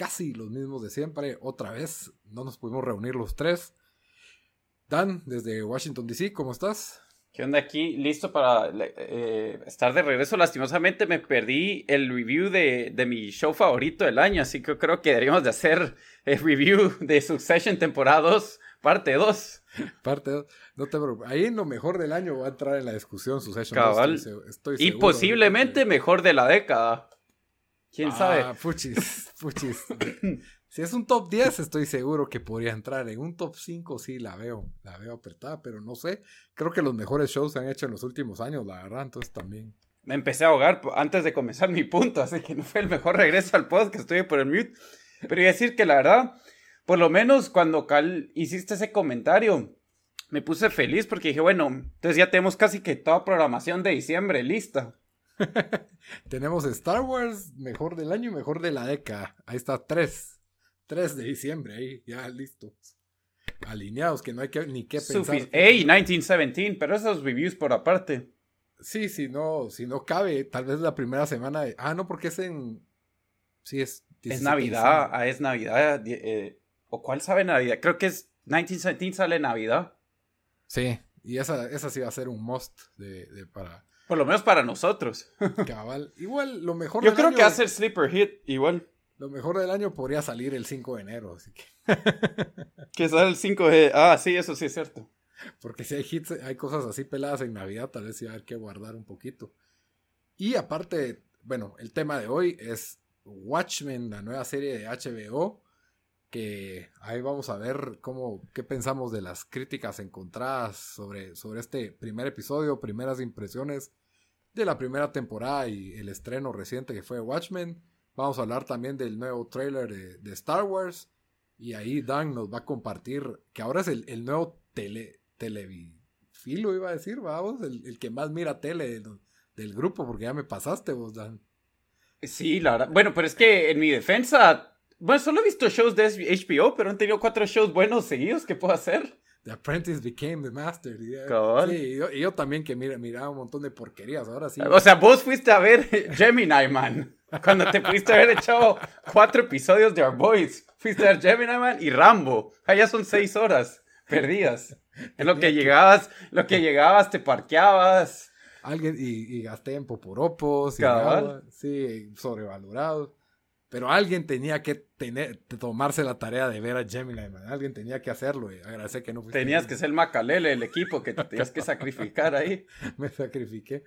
casi los mismos de siempre. Otra vez, no nos pudimos reunir los tres. Dan, desde Washington, D.C., ¿cómo estás? ¿Qué onda aquí? Listo para eh, estar de regreso. Lastimosamente me perdí el review de, de, mi show favorito del año, así que creo que deberíamos de hacer el review de Succession temporada 2, parte 2. Parte 2. No te preocupes. Ahí en lo mejor del año va a entrar en la discusión Succession Cabal. 2. Estoy, estoy y posiblemente de- mejor de la década. ¿Quién Ah, sabe? Puchis, puchis. si es un top 10, estoy seguro que podría entrar. En un top 5 sí la veo, la veo apretada, pero no sé. Creo que los mejores shows se han hecho en los últimos años, la verdad, entonces también. Me empecé a ahogar antes de comenzar mi punto, así que no fue el mejor regreso al podcast, estoy por el mute. Pero iba a decir que la verdad, por lo menos cuando Cal hiciste ese comentario, me puse feliz porque dije, bueno, entonces ya tenemos casi que toda programación de diciembre lista. Tenemos Star Wars, mejor del año y mejor de la década. Ahí está, 3. 3 de diciembre, ahí, ya listos. Alineados, que no hay que, ni qué pensar. Sufi- ¡Ey! 1917, pero esos reviews por aparte. Sí, si no, si no cabe, tal vez la primera semana de... Ah, no, porque es en... Sí, es... Es 17 de Navidad, ah, es Navidad. eh, ¿O cuál sabe Navidad? Creo que es 1917 sale Navidad. Sí, y esa, esa sí va a ser un must de, de para Por lo menos para nosotros. cabal. Igual, lo mejor Yo del creo año, que hace el sleeper hit igual. Lo mejor del año podría salir el 5 de enero, así que... Que sale el 5 de... Ah, sí, eso sí es cierto. Porque si hay hits, hay cosas así peladas en Navidad, tal vez sí va a haber que guardar un poquito. Y aparte, bueno, el tema de hoy es Watchmen, la nueva serie de HBO, que ahí vamos a ver cómo, qué pensamos de las críticas encontradas sobre, sobre este primer episodio, primeras impresiones de la primera temporada y el estreno reciente que fue Watchmen. Vamos a hablar también del nuevo trailer de, Star Wars. Y ahí Dan nos va a compartir que ahora es el, el nuevo tele, televifilo, iba a decir, vamos, el, el que más mira tele del, del grupo, porque ya me pasaste vos, Dan. Sí, la verdad. Bueno, pero es que en mi defensa... Bueno, solo he visto shows de HBO, pero han tenido cuatro shows buenos seguidos. ¿Qué puedo hacer? The Apprentice became the master. Cabal. Sí, y yo, y yo también que mira, miraba un montón de porquerías, ahora sí. O sea, vos fuiste a ver Gemini Man. Cuando te pudiste haber echado cuatro episodios de Our Boys. Fuiste a ver Gemini Man y Rambo. Allá son seis horas perdidas. En lo que llegabas, lo que llegabas, te parqueabas. Alguien, y, y gasté en poporopos, y sí, sobrevalorado. Pero alguien tenía que tener, tomarse la tarea de ver a Gemini, man. Alguien tenía que hacerlo. Y agradecer que no fuiste Tenías que ser el Macalele, el equipo que te tenías que sacrificar ahí. me sacrifiqué.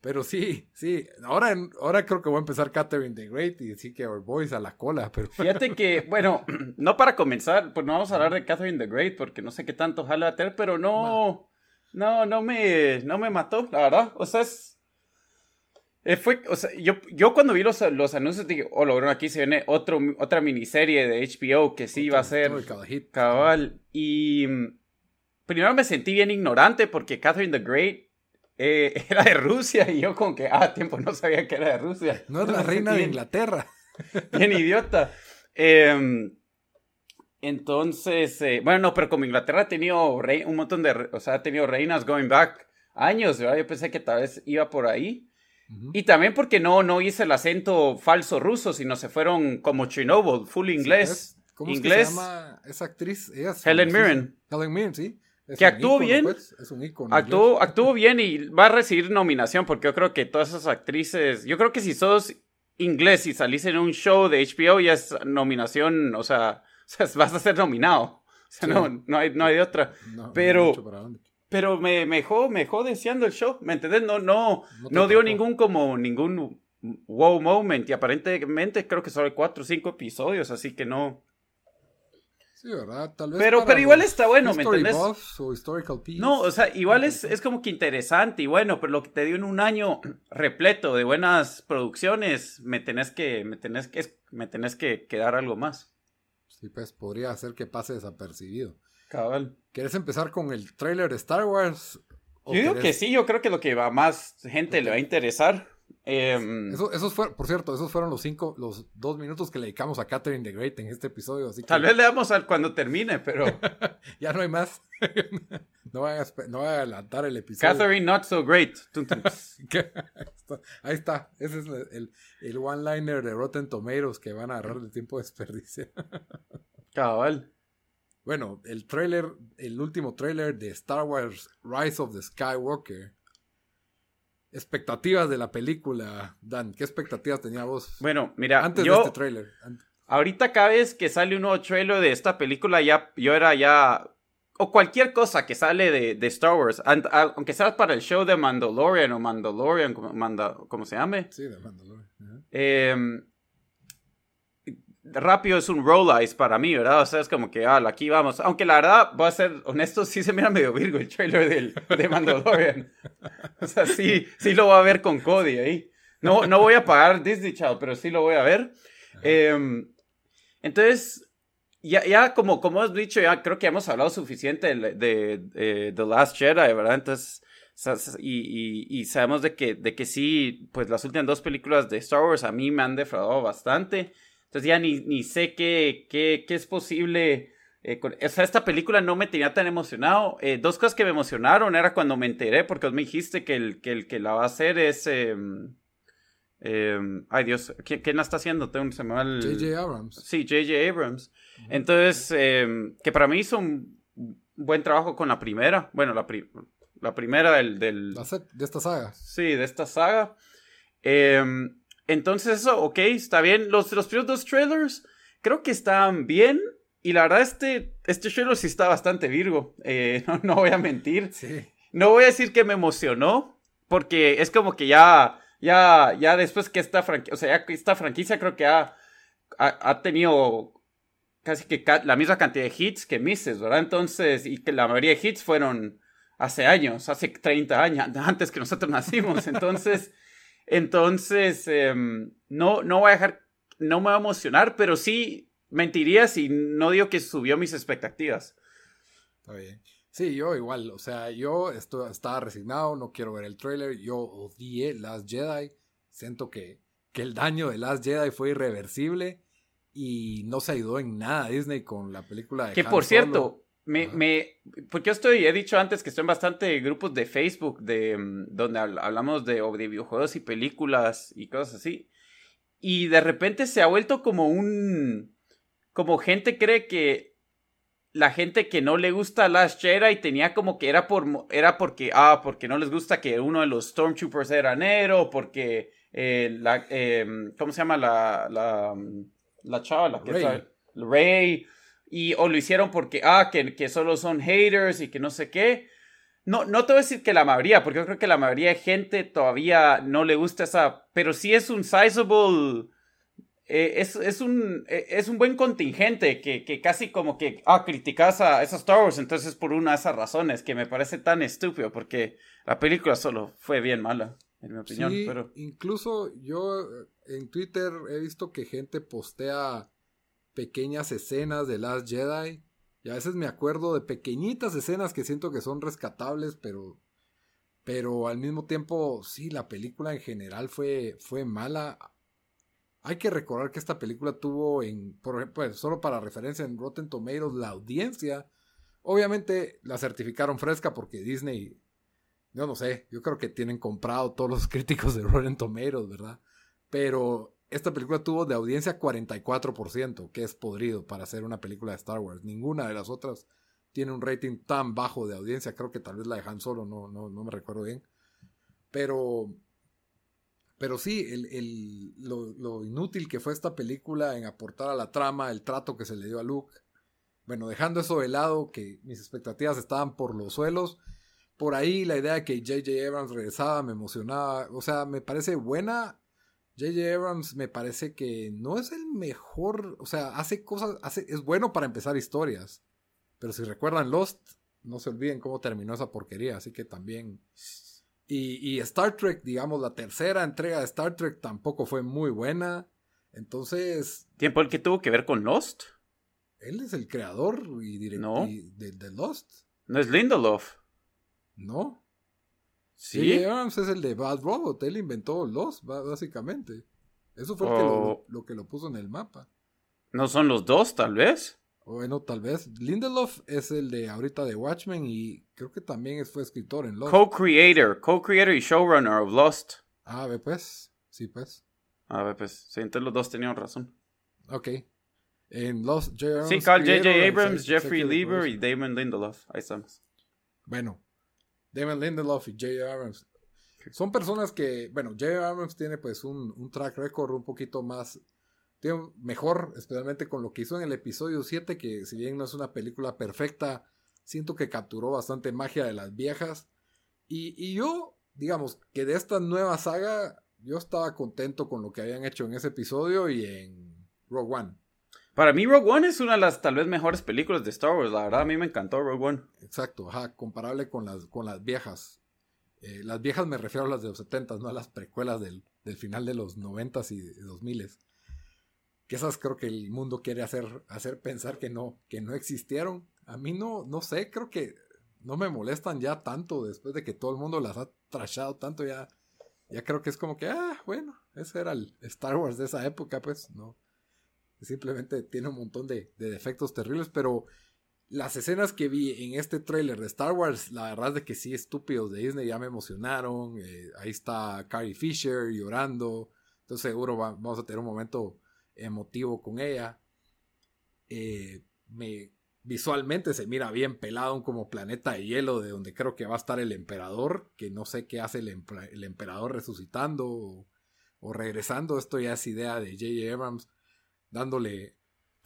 Pero sí, sí. Ahora, ahora creo que voy a empezar Catherine the Great y decir que Our Boys a la cola. Pero Fíjate que, bueno, no para comenzar, pues no vamos a hablar de Catherine the Great porque no sé qué tanto jala a tener, pero no, no, no me, no me mató, la verdad. O sea, es, eh, fue, o sea, yo, yo cuando vi los, los anuncios dije, oh, lo bueno, aquí se viene otro, otra miniserie de HBO que sí iba a ser hit. cabal. Y mm, primero me sentí bien ignorante porque Catherine the Great eh, era de Rusia y yo como que, ah, tiempo, no sabía que era de Rusia. No es la reina de Inglaterra. bien idiota. Em, entonces, eh, bueno, no, pero como Inglaterra ha tenido rey- un montón de, o sea, ha tenido reinas going back años, ¿verdad? Yo pensé que tal vez iba por ahí. Y también porque no, no hice el acento falso ruso, sino se fueron como Chernobyl, full inglés. Sí, ¿Cómo es que inglés. se llama esa actriz? Ella es Helen. Mirren. Helen Mirren, sí. Es Que actuó ícono, bien. pues, Es un ícono. Actuó, actuó bien y va a recibir nominación porque yo creo que todas esas actrices, yo creo que si sos inglés y salís en un show de HBO ya es nominación, o sea, vas a ser nominado. O sea, no, no, hay, no hay de otra. pero, pero me, me dejó, me dejó deseando el show, ¿me entendés? No, no, no, dio ningún como, ningún wow moment y aparentemente creo que solo hay cuatro o cinco episodios, así que no. Sí, ¿verdad? Tal vez pero, pero igual está bueno, ¿me entendés? O historical piece. No, o sea, igual es, es como que interesante y bueno, pero lo que te dio en un año repleto de buenas producciones, me tenés que, me tenés que, me tenés que, que dar algo más. Sí, pues podría hacer que pase desapercibido. Cabal. ¿Quieres empezar con el trailer de Star Wars? Yo digo que sí, yo creo que lo que va más gente le va a interesar. Em, esos fueron, por cierto, esos fueron los cinco, los dos minutos que le dedicamos a Catherine the Great en este episodio. Así Tal vez le damos al cuando termine, pero. ya no hay más. no, voy a, no a adelantar el episodio. Catherine Not So Great. Ahí está. Ese es el, el one-liner de Rotten Tomatoes que van a agarrar de tiempo de desperdicio. Cabal. Bueno, el trailer, el último trailer de Star Wars Rise of the Skywalker expectativas de la película, Dan? ¿Qué expectativas tenía vos? Bueno, mira, antes de este tráiler. Ahorita cada vez que sale un nuevo trailer de esta película, ya yo era ya o cualquier cosa que sale de, de Star Wars, aunque sea para el show de Mandalorian o Mandalorian, como, se llame. Sí, de Mandalorian. eh, rápido es un roll eyes para mí, ¿verdad? O sea, es como que, ah, aquí vamos. Aunque la verdad, voy a ser honesto, sí se mira medio virgo el trailer del, de Mandalorian. o sea, sí, sí lo voy a ver con Cody ahí. No, no voy a pagar Disney Child, pero sí lo voy a ver. Em, entonces, ya, ya como, como has dicho, ya creo que hemos hablado suficiente de, The Last Jedi, ¿verdad? Entonces, y, y, sabemos de que, de que sí, pues las últimas dos películas de Star Wars a mí me han defraudado bastante. Entonces ya ni, ni sé qué, qué, qué es posible. Eh, o sea, esta película no me tenía tan emocionado. Eh, dos cosas que me emocionaron era cuando me enteré, porque vos me dijiste que el que, el que la va a hacer es. Em, ay Dios, ¿quién, la está haciendo? Tengo, se me va J.J. Abrams. Sí, J.J. Abrams. Entonces, em, que para mí hizo un buen trabajo con la primera. Bueno, la, la primera del. del... de esta saga. Sí, de esta saga. Eh, entonces eso, ok, está bien. Los, los primeros dos trailers creo que están bien. Y la verdad, este, este trailer sí está bastante virgo. Eh, no, voy a mentir. No voy a decir que me emocionó. Porque es como que ya, ya, ya después que esta franquicia, o sea, ya esta franquicia creo que ha, ha, tenido casi que la misma cantidad de hits que misses, ¿verdad? Entonces, y que la mayoría de hits fueron hace años, hace 30 años, antes que nosotros nacimos. Entonces, entonces, em, no, no voy a dejar, no me va a emocionar, pero sí mentiría si no digo que subió mis expectativas. Está bien. Sí, yo igual, o sea, yo estaba resignado, no quiero ver el trailer, yo odié Last Jedi, siento que, que el daño de Last Jedi fue irreversible y no se ayudó en nada Disney con la película de Que por cierto, me, me, porque yo estoy, he dicho antes que estoy en bastante grupos de Facebook de, mm, donde hablamos de, de videojuegos y películas y cosas así. Y de repente se ha vuelto como un, como gente cree que la gente que no le gusta Last Jedi tenía como que era por era porque ah porque no les gusta que uno de los Stormtroopers era negro porque eh, la eh, cómo se llama la la, la chava la que Rey. Rey y o lo hicieron porque, ah, que, que solo son haters y que no sé qué. No, no te voy a decir que la mayoría, porque yo creo que la mayoría de gente todavía no le gusta esa, pero sí es un sizable, eh, es, es, un, eh, es un buen contingente que, que casi como que, ah, criticas a esos Star Wars, entonces por una de esas razones que me parece tan estúpido, porque la película solo fue bien mala, en mi opinión. pero... incluso yo eh, en Twitter he visto que gente postea pequeñas escenas de Last Jedi. Y a veces me acuerdo de pequeñitas escenas que siento que son rescatables, pero. Pero al mismo tiempo, sí, la película en general fue, fue mala. Hay que recordar que esta película tuvo en. Por ejemplo, solo para referencia en Rotten Tomatoes, la audiencia. Obviamente la certificaron fresca porque Disney. Yo no sé, yo creo que tienen comprado todos los críticos de Rotten Tomatoes, ¿verdad? Pero esta película tuvo de audiencia 44%, que es podrido para hacer una película de Star Wars. Ninguna de las otras tiene un rating tan bajo de audiencia. Creo que tal vez la de Han Solo, no, no, no me recuerdo bien. Pero, pero sí, el, el, lo, inútil que fue esta película en aportar a la trama, el trato que se le dio a Luke. Bueno, dejando eso de lado, que mis expectativas estaban por los suelos. Por ahí la idea de que J.J. Abrams regresaba me emocionaba. O sea, me parece buena. J.J. Abrams me parece que no es el mejor. O sea, hace cosas. Hace, es bueno para empezar historias. Pero si recuerdan Lost, no se olviden cómo terminó esa porquería. Así que también y, Star Trek, digamos, la tercera entrega de Star Trek tampoco fue muy buena. Entonces. ¿Tiempo el que tuvo que ver con Lost? Él es el creador y director de, Lost. ¿No es Lindelof? No. Sí. Abrams es el de Bad Robot. Él inventó Lost, básicamente. Eso fue lo que lo puso en el mapa. ¿No son los dos, tal vez? Bueno, tal vez. Lindelof es el de ahorita de Watchmen y creo que también fue escritor en Lost. Co-creator, co-creator y showrunner of Lost. Ah, ve pues. Sí, pues. Ah, ve pues. Sí, entonces los dos tenían razón. Ok. En Lost, J. Sí, Carl J.J. Abrams, Jeffrey Lieber y Damon Lindelof. Ahí estamos. Bueno, Damon Lindelof y J. Abrams. Son personas que, bueno, J. Abrams tiene pues un, un track record un poquito más tiene mejor, especialmente con lo que hizo en el episodio 7, que si bien no es una película perfecta, siento que capturó bastante magia de las viejas. Y, yo, digamos, que de esta nueva saga, yo estaba contento con lo que habían hecho en ese episodio y en Rogue One. Para mí Rogue One es una de las tal vez mejores películas de Star Wars, la verdad a mí me encantó Rogue One. Exacto, ajá, comparable con las, con las viejas. Eh, las viejas me refiero a las de los 70, no a las precuelas del, del final de los 90 y 2000 que esas creo que el mundo quiere hacer, hacer pensar que no, que no existieron. A mí no, no sé, creo que no me molestan ya tanto después de que todo el mundo las ha trashado tanto ya. Ya creo que es como que, ah, bueno, ese era el Star Wars de esa época, pues, no. Simplemente tiene un montón de, defectos terribles, pero las escenas que vi en este trailer de Star Wars, la verdad es de que sí, estúpidos de Disney, ya me emocionaron. Eh, ahí está Carrie Fisher llorando. Entonces seguro vamos a tener un momento emotivo con ella. Eh, me, visualmente se mira bien pelado como planeta de hielo de donde creo que va a estar el emperador, que no sé qué hace el, emperador resucitando o, regresando. Esto ya es idea de J.J. Abrams dándole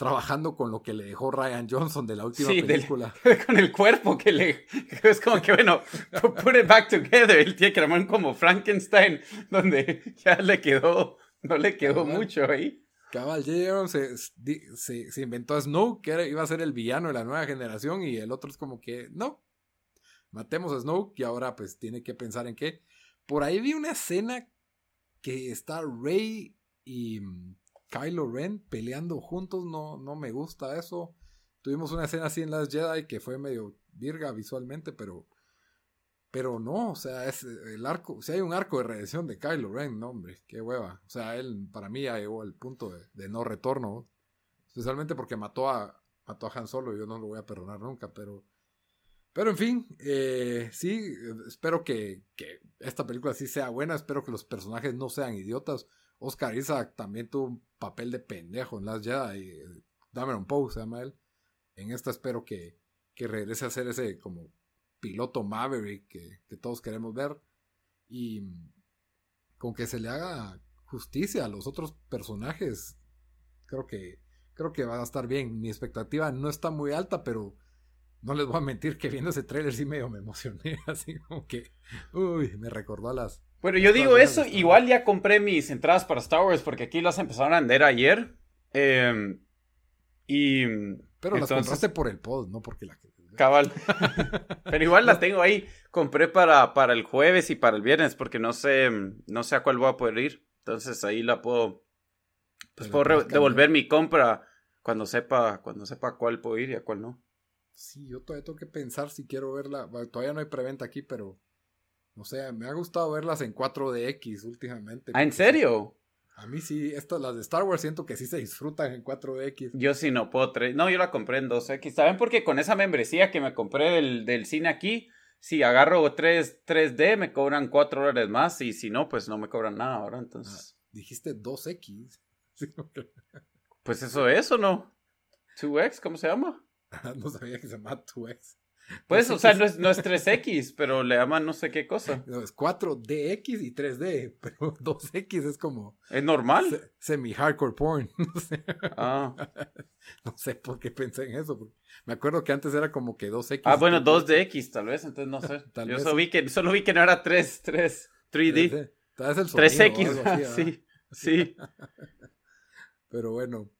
trabajando con lo que le dejó Ryan Johnson de la última película. con el cuerpo que le. Es como que, bueno, put it back together. Él tiene que armar como Frankenstein, donde ya le quedó, no le quedó mucho ahí. Cabal, J. se, se, inventó a Snow, que iba a ser el villano de la nueva generación, y el otro es como que, no, matemos a Snow, y ahora pues tiene que pensar en qué. Por ahí vi una escena que está Rey y mm, Kylo Ren peleando juntos, no, no me gusta eso. Tuvimos una escena así en las Jedi que fue medio virga visualmente, pero pero no, o sea, es el arco, si hay un arco de redención de Kylo Ren, no, hombre, qué hueva. O sea, él para mí ya llegó al punto de, no retorno, especialmente porque mató a, mató a Han Solo y yo no lo voy a perdonar nunca, pero... Pero en fin, eh, sí, espero que, que, esta película sí sea buena, espero que los personajes no sean idiotas. Oscar Isaac también tuvo un papel de pendejo en Las Jedi, y Dameron Poe se llama él. En esta espero que, que regrese a ser ese como piloto Maverick que, todos queremos ver. Y con que se le haga justicia a los otros personajes, creo que, creo que va a estar bien. Mi expectativa no está muy alta, pero no les voy a mentir que viendo ese trailer sí medio me emocioné. Así como que, uy, me recordó a las. Bueno, yo digo eso, igual ya compré mis entradas para Star Wars porque aquí las empezaron a vender ayer. Em, y. Pero las compraste por el pod, no porque la Cabal. Pero igual la tengo ahí. Compré para, para el jueves y para el viernes porque no sé, no sé a cuál voy a poder ir. Entonces ahí la puedo, pues puedo devolver mi compra cuando sepa, cuando sepa cuál puedo ir y a cuál no. Sí, yo todavía tengo que pensar si quiero verla. todavía no hay preventa aquí, pero no sé, me ha gustado verlas en 4DX últimamente. ¿Ah, en serio? A mí sí, estas, las de Star Wars siento que sí se disfrutan en 4X. Yo sí no puedo. No, yo la compré en 2X. ¿Saben? Porque con esa membresía que me compré del, del cine aquí, si agarro 3, 3D, me cobran 4 dólares más. Y si no, pues no me cobran nada ahora. Entonces. Ah, dijiste 2X. pues eso es o no. 2X, ¿cómo se llama? no sabía que se llamaba 2X. Pues, o sea, no es, no es 3X, pero le llaman no sé qué cosa. No, es 4DX y 3D, pero 2X es como... ¿Es normal? se- Semi-hardcore porn. No sé. Ah, No sé por qué pensé en eso. Me acuerdo que antes era como que 2X. ah bueno, 2DX tal vez, entonces no sé. Tal Yo vez. solo vi, que, solo vi que no era 3, 3, 3D. Tal vez el sonido o 3X, algo así, sí, sí. Pero bueno,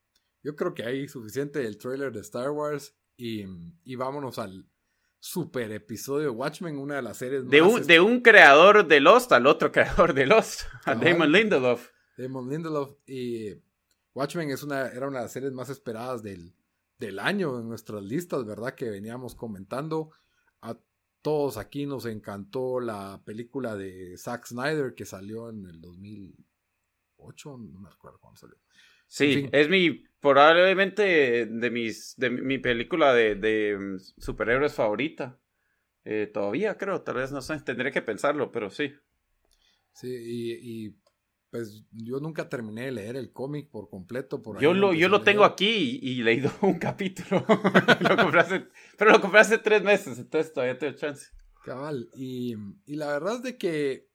yo creo que hay suficiente del trailer de Star Wars y, y vámonos al super episodio de Watchmen, una de las series De más un, de un creador de Lost al otro creador de Lost, a. Damon Lindelof. Damon Lindelof y Watchmen es una, era una de las series más esperadas del, del año en nuestras listas, ¿verdad? Que veníamos comentando. A todos aquí nos encantó la película de Zack Snyder que salió en el 2008, no me acuerdo cuándo salió. Sí, En fin. es mi, probablemente de mis, de mi película de, de mm, superhéroes favorita. Eh, todavía creo, tal vez no sé, tendré que pensarlo, pero sí. Sí, y, y, pues yo nunca terminé de leer el cómic por completo. Por Yo lo, yo lo tengo aquí y, y leído un capítulo. Lo compré hace- pero lo compré hace tres meses, entonces todavía tengo chance. Cabal. Y, y la verdad es de que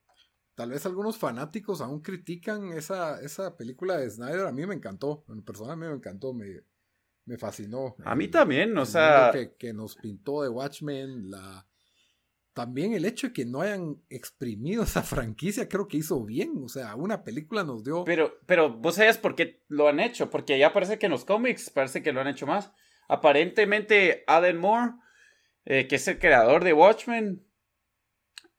tal vez algunos fanáticos aún critican esa, esa película de Snyder. A mí me encantó. En persona a mí me encantó. Me, me fascinó. A mí El- también, o el sea, que nos pintó de Watchmen. La, también el hecho de que no hayan exprimido esa franquicia creo que hizo bien. O sea, una película nos dio... Pero, pero vos sabías por qué lo han hecho, porque ya parece que en los cómics parece que lo han hecho más. Aparentemente, Alan Moore, eh, que es el creador de Watchmen,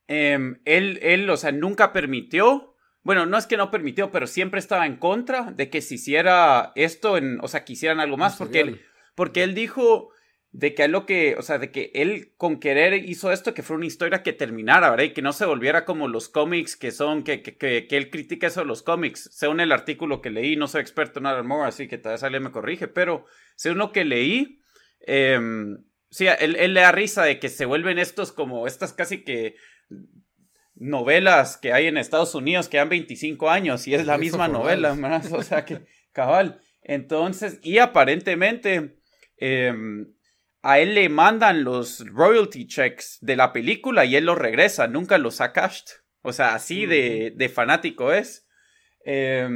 em, él, él, o sea, nunca permitió, bueno, no es que no permitió, pero siempre estaba en contra de que se hiciera esto, en, o sea, que hicieran algo más, porque él, porque él dijo de que lo que, o sea, de que él con querer hizo esto, que fue una historia que terminara, ¿verdad? Y que no se volviera como los cómics que son, que, que, que, que él critica eso de los cómics. Según el artículo que leí, no soy experto en Alan Moore, así que tal vez alguien me corrige, pero según lo que leí, eh, sí, él, él le da risa de que se vuelven estos como, estas casi que novelas que hay en Estados Unidos que dan 25 años y es la Eso misma novela. ¿verdad? O sea que, cabal. Entonces, y aparentemente eh, a él le mandan los royalty checks de la película y él los regresa, nunca los ha cashed. O sea, así de, de fanático es. Eh,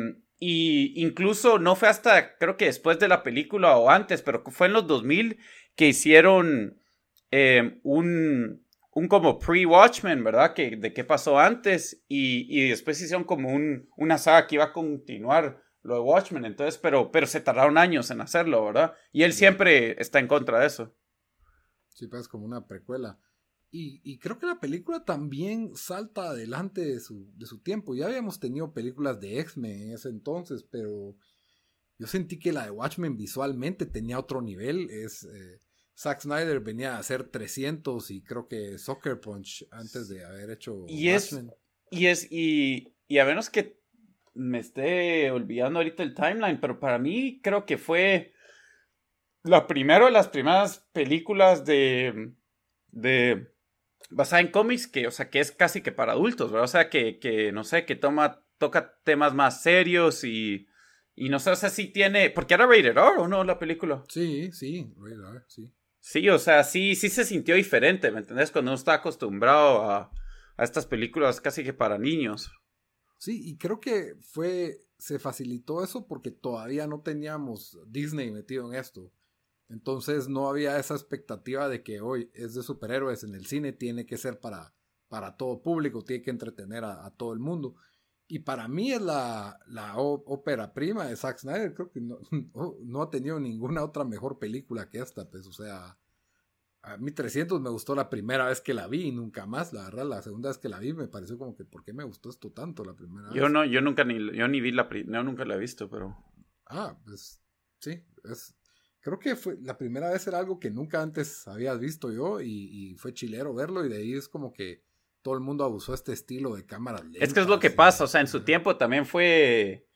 y incluso no fue hasta, creo que después de la película o antes, pero fue en los 2000 que hicieron eh, un, un como pre-Watchmen, ¿verdad? Que, de qué pasó antes y, y después hicieron como un, una saga que iba a continuar lo de Watchmen, entonces, pero, pero se tardaron años en hacerlo, ¿verdad? Y él siempre está en contra de eso. Sí, pues como una precuela. Y, y creo que la película también salta adelante de su, de su tiempo. Ya habíamos tenido películas de X-Men en ese entonces, pero yo sentí que la de Watchmen visualmente tenía otro nivel. Es, eh, Zack Snyder venía a hacer 300 y creo que Soccer Punch antes de haber hecho Y es-. Y es, y, y a menos que me esté olvidando ahorita el timeline, pero para mí creo que fue la primera de las primeras películas de, de basada en cómics que, o sea, que es casi que para adultos, ¿verdad? O sea, que, que no sé, que toma, toca temas más serios y, y no sé, o sea, sí tiene, porque era rated R, ¿o no, la película? Sí, sí, rated R, sí. Sí, o sea, sí, sí se sintió diferente, ¿me entendés? Cuando uno está acostumbrado a, a estas películas casi que para niños. Sí, y creo que fue, se facilitó eso porque todavía no teníamos Disney metido en esto. Entonces no había esa expectativa de que hoy es de superhéroes en el cine, tiene que ser para, para todo público, tiene que entretener a, a todo el mundo. Y para mí es la, la ópera prima de Zack Snyder. Creo que no, no, no ha tenido ninguna otra mejor película que esta. Pues, o sea, a mí 300 me gustó la primera vez que la vi y nunca más. La verdad, la segunda vez que la vi me pareció como que, ¿por qué me gustó esto tanto la primera vez? Yo no, yo nunca ni, yo ni vi la, no, nunca la he visto, pero... Ah, pues sí, es, creo que fue la primera vez era algo que nunca antes habías visto yo y, y fue chilero verlo y de ahí es como que todo el mundo abusó de este estilo de cámaras Es que es lo que pasa, o sea, en su tiempo también fue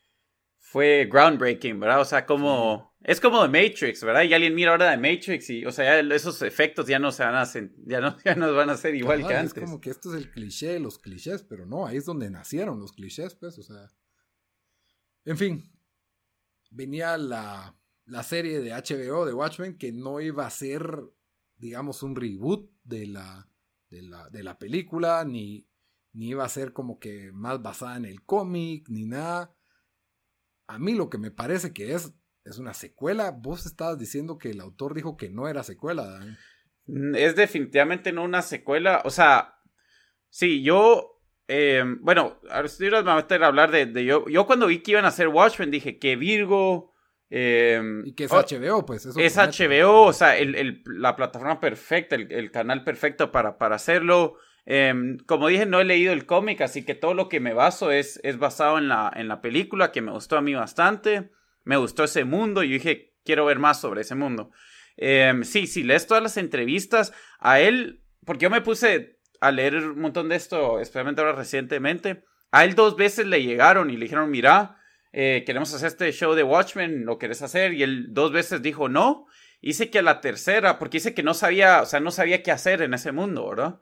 fue groundbreaking, ¿verdad? O sea, como es como The Matrix, ¿verdad? Y alguien mira ahora The Matrix y, o sea, ya esos efectos ya no se van a sen- ya no, ya no van a ser igual que Es antes. como que esto es el cliché de los clichés, pero no, ahí es donde nacieron los clichés, pues, o sea. En fin, venía la, la serie de HBO de Watchmen que no iba a ser digamos, un reboot de la, de la, de la película, ni, ni iba a ser como que más basada en el cómic, ni nada. A mí lo que me parece que es, es una secuela. Vos estabas diciendo que el autor dijo que no era secuela, Dan. Mm, Es definitivamente no una secuela. O sea, sí, yo. eh, bueno, ahora nos vamos a hablar de, de yo. Yo cuando vi que iban a hacer Watchmen dije que Virgo. Eh, Y que es oh, HBO, pues. Eso es. HBO, o sea, el- el- la plataforma perfecta, el, el canal perfecto para, para hacerlo. Em, como dije, no he leído el cómic, así que todo lo que me baso es, es basado en la, en la película, que me gustó a mí bastante. Me gustó ese mundo y yo dije, quiero ver más sobre ese mundo. Em, sí, si lees todas las entrevistas a él, porque yo me puse a leer un montón de esto, especialmente ahora recientemente, a él dos veces le llegaron y le dijeron, mira, eh, queremos hacer este show de Watchmen, ¿lo querés hacer? Y él dos veces dijo no. Dice que a la tercera, porque dice que no sabía, o sea, no sabía qué hacer en ese mundo, ¿verdad?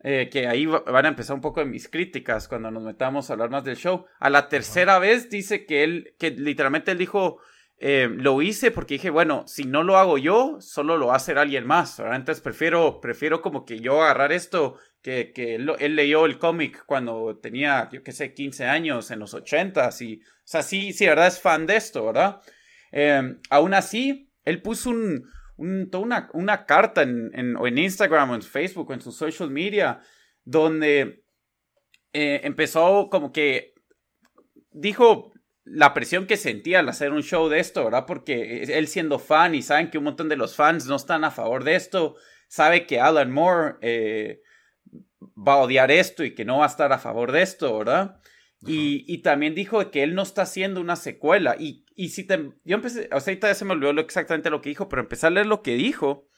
Eh, que ahí va- van a empezar un poco de mis críticas cuando nos metamos a hablar más del show. A la tercera vez dice que él, que literalmente él dijo, eh, lo hice porque dije, bueno, si no lo hago yo, solo lo va a hacer alguien más, ¿verdad? Entonces prefiero, prefiero como que yo agarrar esto, que, que él, leyó el cómic cuando tenía, yo qué sé, 15 años, en los 80 y, o sea, sí, sí, ¿verdad? Es fan de esto, ¿verdad? Eh, aún así, él puso una, una carta en, en Instagram o en Facebook o en sus social media donde eh, empezó como que dijo la presión que sentía al hacer un show de esto, ¿verdad? Porque él siendo fan y saben que un montón de los fans no están a favor de esto, sabe que Alan Moore eh, va a odiar esto y que no va a estar a favor de esto, ¿verdad? Y, y también dijo que él no está haciendo una secuela. Y, y si te, yo empecé, o sea, ahorita ya se me olvidó exactamente lo que dijo, pero empecé a leer lo que dijo.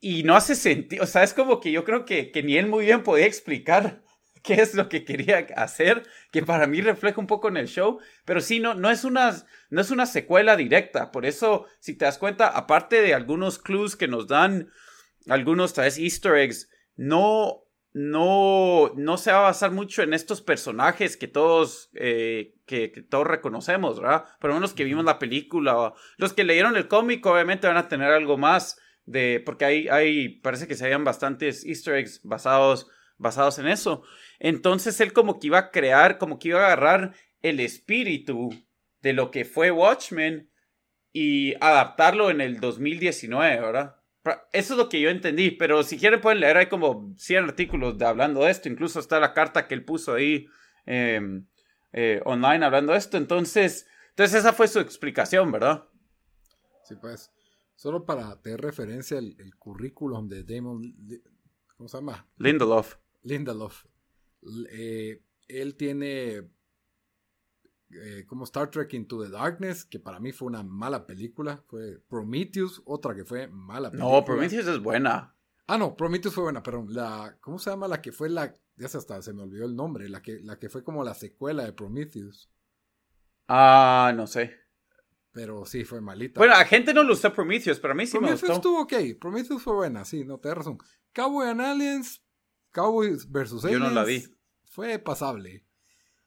Y no hace sentido, o sea, es como que yo creo que, que ni él muy bien podía explicar qué es lo que quería hacer, que para mí refleja un poco en el show, pero sí, no, no, es una, no es una secuela directa, por eso, si te das cuenta, aparte de algunos clues que nos dan, algunos, tal vez easter eggs, no, no, no se va a basar mucho en estos personajes que todos, eh, que, que todos reconocemos, ¿verdad? Por lo menos que vimos la película, los que leyeron el cómic obviamente van a tener algo más de, porque hay, hay, parece que se habían bastantes easter eggs basados, basados en eso. Entonces él como que iba a crear, como que iba a agarrar el espíritu de lo que fue Watchmen y adaptarlo en el 2019, ¿verdad? Eso es lo que yo entendí, pero si quieren pueden leer, hay como 100 artículos de, hablando de esto, incluso está la carta que él puso ahí eh, eh, online hablando de esto, entonces, entonces esa fue su explicación, ¿verdad? Sí, pues. Solo para tener referencia el, el currículum de Damon, ¿cómo se llama? Lindelof. Lindelof. Eh, él tiene eh, como Star Trek Into the Darkness, que para mí fue una mala película. Fue Prometheus, otra que fue mala película. No, Prometheus es buena. Ah, no, Prometheus fue buena, pero la. ¿Cómo se llama la que fue la. Ya se hasta se me olvidó el nombre. La que, la que fue como la secuela de Prometheus. Ah, no sé. Pero sí, fue malita. Bueno, a gente no le gustó Prometheus, pero a mí sí Prometheus me gustó. estuvo ok. Prometheus fue buena, sí, no, te razón. Cowboy and Aliens, Cowboys versus Yo Aliens. no la vi. Fue pasable.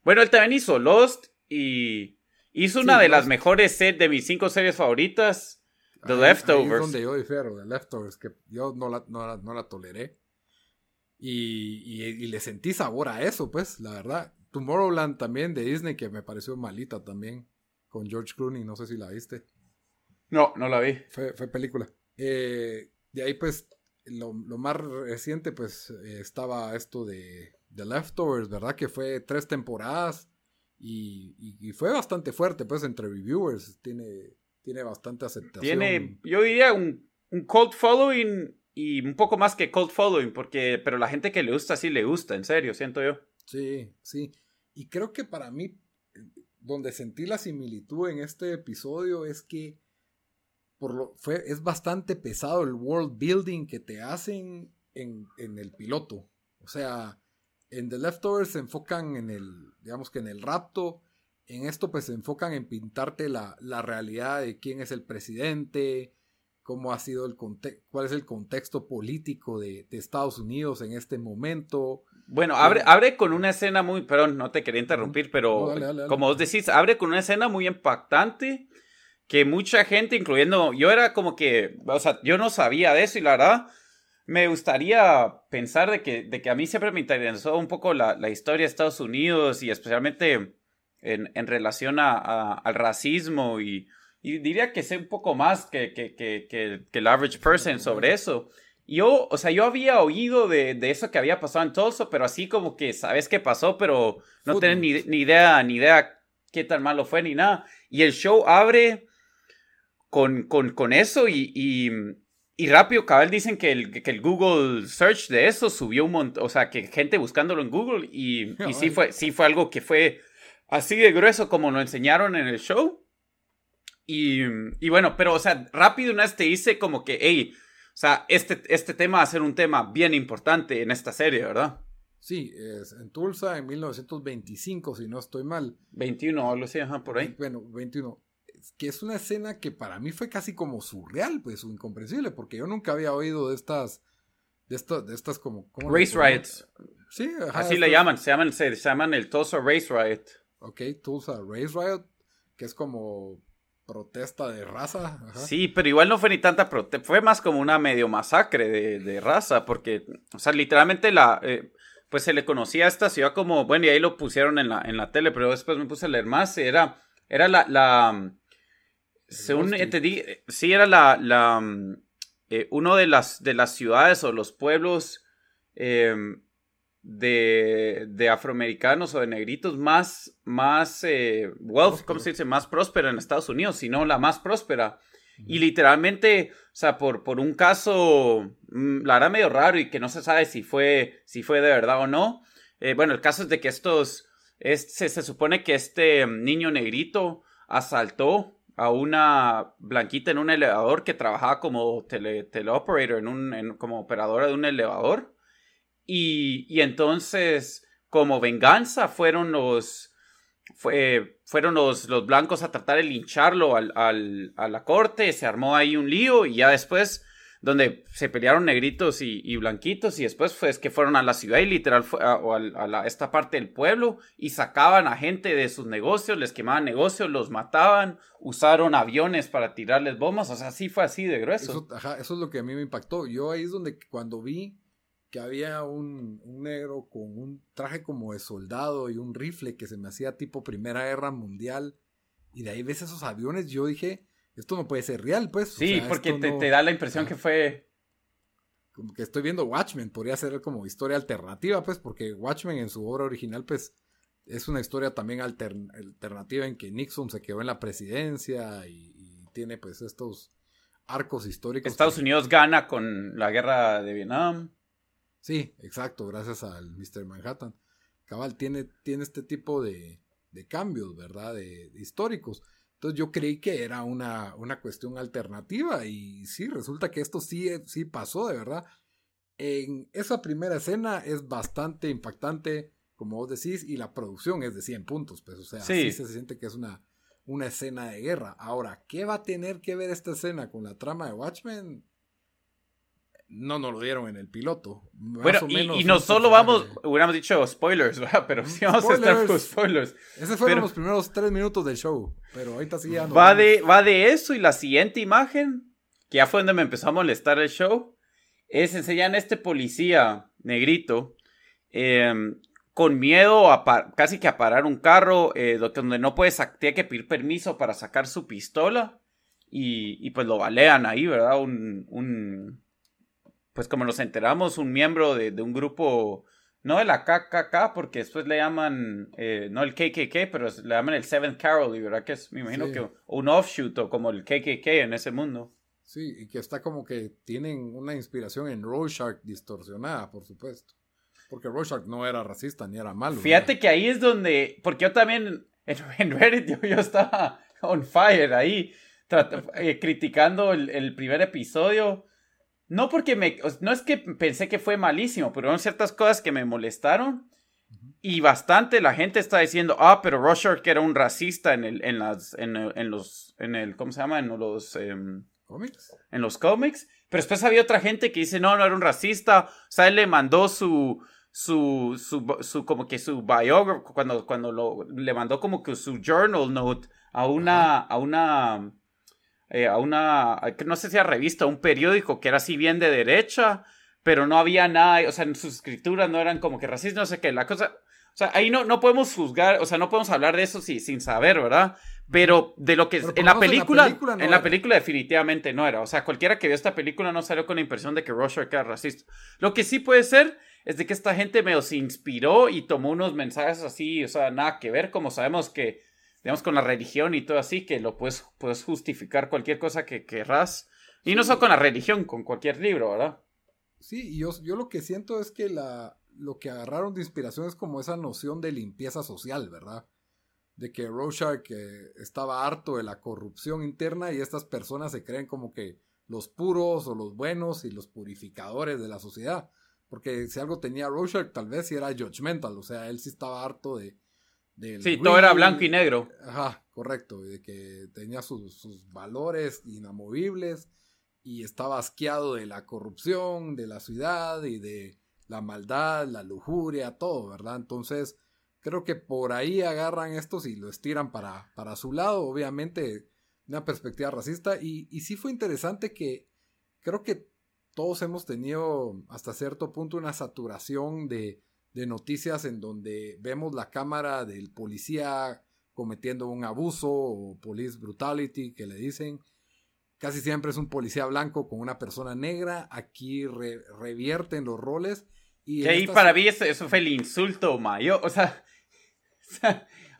Bueno, él también hizo Lost y hizo una de las Lost. mejores set de mis cinco series favoritas, The Ahí- Leftovers. Ahí es donde yo difiero, The Leftovers, que yo no la, no la, no la toleré. Y, y- y le sentí sabor a eso, pues, la verdad. Tomorrowland también de Disney, que me pareció malita también, con George Clooney, no sé si la viste. No, no la vi. Fue, fue película. Eh, de ahí, pues, lo, lo más reciente, pues, eh, estaba esto de The Leftovers, ¿verdad? Que fue tres temporadas y, y- y fue bastante fuerte, pues, entre reviewers. Tiene, tiene bastante aceptación. Tiene, yo diría, un, un cult following y un poco más que cult following, porque, pero la gente que le gusta sí le gusta, en serio, siento yo. Sí, sí. Y creo que para mí, donde sentí la similitud en este episodio es que por lo, fue, es bastante pesado el world building que te hacen en, en el piloto. O sea, en The Leftovers se enfocan en el, digamos que en el rapto. En esto pues se enfocan en pintarte la, la realidad de quién es el presidente, cómo ha sido el conte cuál es el contexto político de, de Estados Unidos en este momento. Bueno, abre, abre con una escena muy, perdón, no te quería interrumpir, pero No, dale, dale, dale. como vos decís, abre con una escena muy impactante que mucha gente, incluyendo yo, era como que, o sea, yo no sabía de eso y la verdad me gustaría pensar de que, de que a mí siempre me interesó un poco la, la historia de Estados Unidos y especialmente en, en relación a, al racismo y, y, diría que sé un poco más que, que, que, que, el average person sobre eso. Yo, o sea, yo había oído de, de, eso que había pasado en Tulsa, pero así como que sabes qué pasó, pero no tenés ni, ni, idea, ni idea qué tan malo fue ni nada. Y el show abre con, con, con eso y, y, y, rápido, cabal, dicen que el, que el Google Search de eso subió un montón, o sea, que gente buscándolo en Google y, y sí, fue, sí fue algo que fue así de grueso como lo enseñaron en el show. Y, y bueno, pero, o sea, rápido una vez te dice como que, hey, o sea, este, este tema va a ser un tema bien importante en esta serie, ¿verdad? Sí, es en Tulsa en 1925, si no estoy mal. 21, algo así, ajá, por ahí. Bueno, 21. Que es una escena que para mí fue casi como surreal, pues, o incomprensible, porque yo nunca había oído de estas, de estas, de estas como... Race riots. Sí, ajá, Así le llaman, se llaman, se, llaman el Tulsa Race Riot. Ok, Tulsa Race Riot, que es como protesta de raza. Sí, pero igual no fue ni tanta protesta, fue más como una medio masacre de, de raza, porque, o sea, literalmente la, eh, pues se le conocía a esta ciudad como, bueno, y ahí lo pusieron en la, en la tele, pero después me puse a leer más, era, era la, la, según entendí, sí era la, la, eh, uno de las, de las ciudades o los pueblos, eh, de, de, afroamericanos o de negritos más, más eh, wealth, ¿cómo se dice? Más próspera en Estados Unidos, sino la más próspera. Y literalmente, o sea, por, por un caso, mm, la verdad medio raro y que no se sabe si fue, si fue de verdad o no. Eh, bueno, el caso es de que estos, se, se supone que este niño negrito asaltó a una blanquita en un elevador que trabajaba como tele, teleoperator, en un, como operadora de un elevador. Y, entonces, como venganza, fueron los, fue, fueron los, los, blancos a tratar de lincharlo al, al, a la corte, se armó ahí un lío y ya después, donde se pelearon negritos y, blanquitos y después fue que fueron a la ciudad y literal o a, esta parte del pueblo y sacaban a gente de sus negocios, les quemaban negocios, los mataban, usaron aviones para tirarles bombas, o sea, sí fue así de grueso. Eso, es lo que a mí me impactó. Yo ahí es donde cuando vi que había un, negro con un traje como de soldado y un rifle que se me hacía tipo Primera Guerra Mundial. Y de ahí ves esos aviones, yo dije, esto no puede ser real, pues. Sí, porque te, da la impresión que fue... Como que estoy viendo Watchmen, podría ser como historia alternativa, pues, porque Watchmen en su obra original, pues, es una historia también alternativa en que Nixon se quedó en la presidencia y, tiene, pues, estos arcos históricos. Estados Unidos gana con la guerra de Vietnam. Sí, exacto, gracias al Mr. Manhattan. Cabal tiene, tiene este tipo de, de cambios, ¿verdad? De, históricos. Entonces yo creí que era una, una, cuestión alternativa y sí, resulta que esto sí, sí pasó, de verdad. En esa primera escena es bastante impactante, como vos decís, y la producción es de 100 puntos, pues, o sea, sí, se siente que es una, una escena de guerra. Ahora, ¿qué va a tener que ver esta escena con la trama de Watchmen? No nos lo dieron en el piloto. bueno, y, no solo vamos, hubiéramos dicho spoilers, ¿verdad? Pero sí vamos a estar con spoilers. Esos fueron los primeros tres minutos del show, pero ahorita sí ya no. Va de, va de eso y la siguiente imagen, que ya fue donde me empezó a molestar el show, es enseñan a este policía negrito em, con miedo a casi que a parar un carro eh, donde no puede, tiene que pedir permiso para sacar su pistola y, y pues lo balean ahí, ¿verdad? un, un pues como nos enteramos, un miembro de, un grupo, no de la KKK, porque después le llaman, eh, no el KKK, pero le llaman el Seventh Carol, y verdad que es, me imagino que un offshoot o como el KKK en ese mundo. Sí, y que está como que tienen una inspiración en Rorschach distorsionada, por supuesto. Porque Rorschach no era racista ni era malo. Fíjate que ahí es donde, porque yo también en, Reddit yo, estaba on fire ahí, eh, criticando el, el primer episodio no porque me... No es que pensé que fue malísimo, pero hubo ciertas cosas que me molestaron. Y bastante la gente está diciendo, ah, pero Rorschach era un racista en el, en las, en, los, en el, ¿cómo se llama? En los, em, ¿Cómics? En los cómics. Pero después había otra gente que dice, no, no era un racista. O sea, él le mandó su, su, su, su como que su biography, cuando, cuando lo, le mandó como que su journal note a una, a una, eh, a una, no sé si a revista, un periódico que era así bien de derecha, pero no había nada, o sea, en sus escrituras no eran como que racistas, no sé qué, la cosa, o sea, ahí no, no podemos juzgar, o sea, no podemos hablar de eso sí, sin saber, ¿verdad? Pero de lo que en la película, en la película, en la película definitivamente no era. O sea, cualquiera que vio esta película no salió con la impresión de que Rorschach era racista. Lo que sí puede ser es de que esta gente medio se inspiró y tomó unos mensajes así, o sea, nada que ver, como sabemos que, digamos, con la religión y todo así, que lo puedes, puedes justificar cualquier cosa que querrás. Y no solo con la religión, con cualquier libro, ¿verdad? Sí, y yo, yo lo que siento es que la, lo que agarraron de inspiración es como esa noción de limpieza social, ¿verdad? De que Rorschach eh, estaba harto de la corrupción interna y estas personas se creen como que los puros o los buenos y los purificadores de la sociedad. Porque si algo tenía Rorschach, tal vez si era judgmental, o sea, él sí estaba harto de... sí, todo era blanco y negro. Ajá, correcto, de que tenía sus, sus valores inamovibles y estaba asqueado de la corrupción, de la ciudad y de la maldad, la lujuria, todo, ¿verdad? Entonces, creo que por ahí agarran estos y lo estiran para, para su lado, obviamente, una perspectiva racista. Y, y sí fue interesante que creo que todos hemos tenido hasta cierto punto una saturación de, de noticias en donde vemos la cámara del policía cometiendo un abuso o police brutality que le dicen. Casi siempre es un policía blanco con una persona negra. Aquí revierten los roles y ahí para mí eso, fue el insulto mayor, o sea,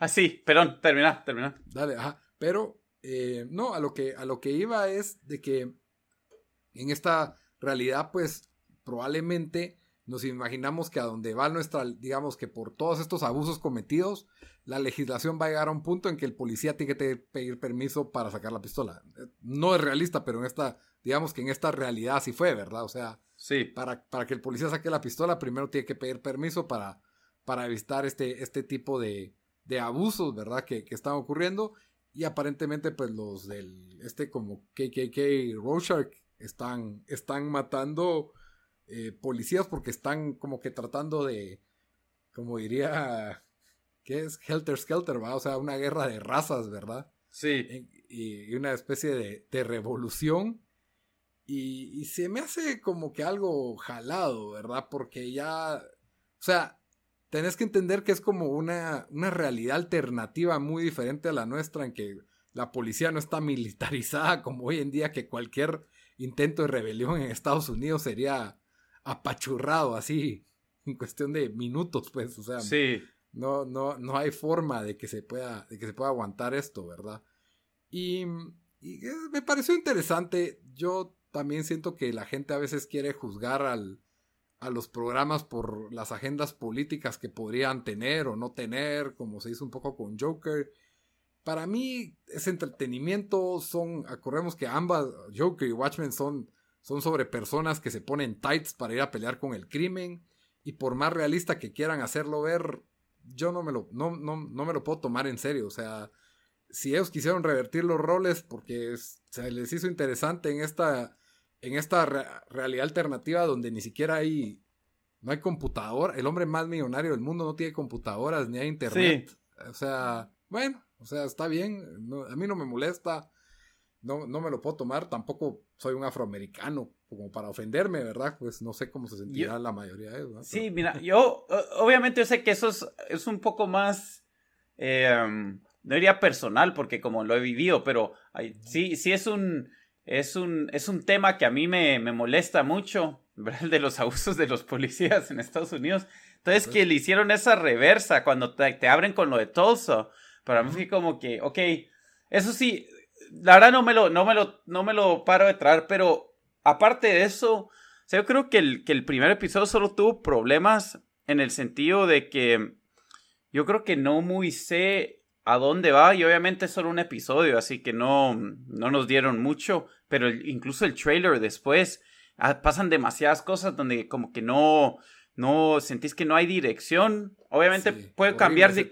así, perdón, termina, termina. Dale, ajá, pero eh, no, a lo, que, a lo que iba es de que en esta realidad, pues probablemente nos imaginamos que a donde va nuestra, digamos que por todos estos abusos cometidos, la legislación va a llegar a un punto en que el policía tiene que pedir permiso para sacar la pistola. No es realista, pero en esta, digamos que en esta realidad sí fue, ¿verdad? O sea, Sí. Para, para que el policía saque la pistola, primero tiene que pedir permiso para, para evitar este, este tipo de, de abusos, ¿verdad? Que, que, están ocurriendo. Y aparentemente, pues los del, este como KKK Rorschach están, están matando eh, policías porque están como que tratando de, como diría, ¿qué es? Helter Skelter, ¿va? O sea, una guerra de razas, ¿verdad? Sí. Y, y una especie de, de revolución y, se me hace como que algo jalado, ¿verdad? Porque ya, o sea, tenés que entender que es como una, una realidad alternativa muy diferente a la nuestra, en que la policía no está militarizada como hoy en día, que cualquier intento de rebelión en Estados Unidos sería apachurrado así, en cuestión de minutos, pues, o sea, sí. no, no, no hay forma de que se pueda, de que se pueda aguantar esto, ¿verdad? Y, y me pareció interesante, yo también siento que la gente a veces quiere juzgar al, a los programas por las agendas políticas que podrían tener o no tener, como se hizo un poco con Joker. Para mí es entretenimiento, son, acordemos que ambas, Joker y Watchmen son, son sobre personas que se ponen tights para ir a pelear con el crimen y por más realista que quieran hacerlo ver, yo no me lo, no, no, no me lo puedo tomar en serio, o sea, si ellos quisieron revertir los roles porque se les hizo interesante en esta, en esta realidad alternativa donde ni siquiera hay, no hay computador, el hombre más millonario del mundo no tiene computadoras ni hay internet. O sea, bueno, o sea, está bien, a mí no me molesta, no, no me lo puedo tomar, tampoco soy un afroamericano como para ofenderme, ¿verdad? Pues no sé cómo se sentirá la mayoría de ellos. Sí, mira, yo obviamente yo sé que eso es, es un poco más... Eh, no diría personal porque como lo he vivido, pero sí, sí es un, es un, es un tema que a mí me, me molesta mucho, ¿verdad? de los abusos de los policías en Estados Unidos. Entonces que le hicieron esa reversa cuando te, abren con lo de Tulsa. Para mí fue como que, ok, eso sí, la verdad no me lo, no me lo, no me lo paro de traer, pero aparte de eso, yo creo que el, que el primer episodio solo tuvo problemas en el sentido de que yo creo que no muy sé a dónde va y obviamente es solo un episodio, así que no, no nos dieron mucho, pero incluso el trailer después ah, pasan demasiadas cosas donde como que no, no sentís que no hay dirección. Obviamente puedo cambiar de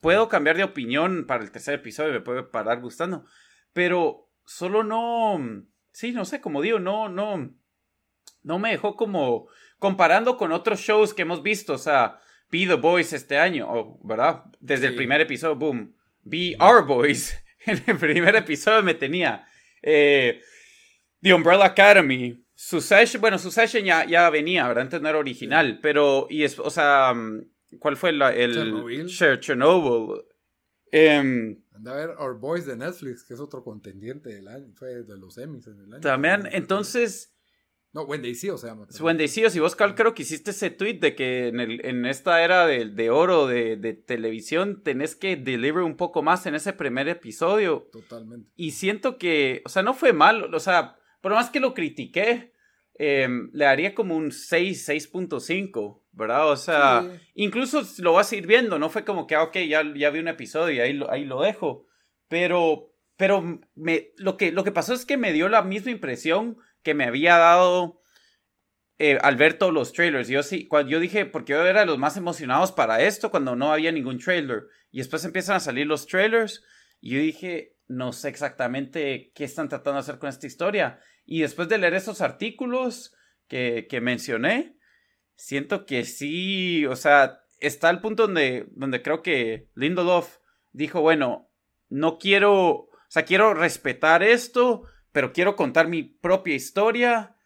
puedo cambiar de opinión para el tercer episodio, me puede parar gustando, pero solo no, sí, no sé, como digo, no, no, no me dejó como comparando con otros shows que hemos visto, o sea, Be the Boys este año, ¿verdad? Desde el primer episodio, boom. Be Our Boys. En el primer episodio me tenía Eh, The Umbrella Academy. Succession, bueno, Succession ya, ya venía, ¿verdad? Antes no era original, pero, y es, o sea, mm, ¿cuál fue la, el... Chernobyl. Cher- Chernobyl. Em, Anda a ver Our Boys de Netflix, que es otro contendiente del año, fue de los Emmys en el año. también, entonces, No, Wendy o sea. Wendy, sí, o si vos, Carl, creo que hiciste ese tweet de que en, el, en esta era de, de oro de, de televisión tenés que deliver un poco más en ese primer episodio. Totalmente. Y siento que, o sea, no fue mal, o sea, por más que lo critiqué, eh, le daría como un 6, 6.5, ¿verdad? O sea, Sí. incluso lo vas a ir viendo, no fue como que, ah, ok, ya, ya vi un episodio y ahí lo, ahí lo dejo. Pero, pero me, lo, que, lo que pasó es que me dio la misma impresión que me había dado eh, al ver todos los trailers. Yo sí, cuando yo dije, porque yo era de los más emocionados para esto cuando no había ningún trailer. Y después empiezan a salir los trailers. Y yo dije, no sé exactamente qué están tratando de hacer con esta historia. Y después de leer esos artículos que, que mencioné, siento que sí, o sea, está el punto donde, donde creo que Lindelof dijo, bueno, no quiero, o sea, quiero respetar esto, pero quiero contar mi propia historia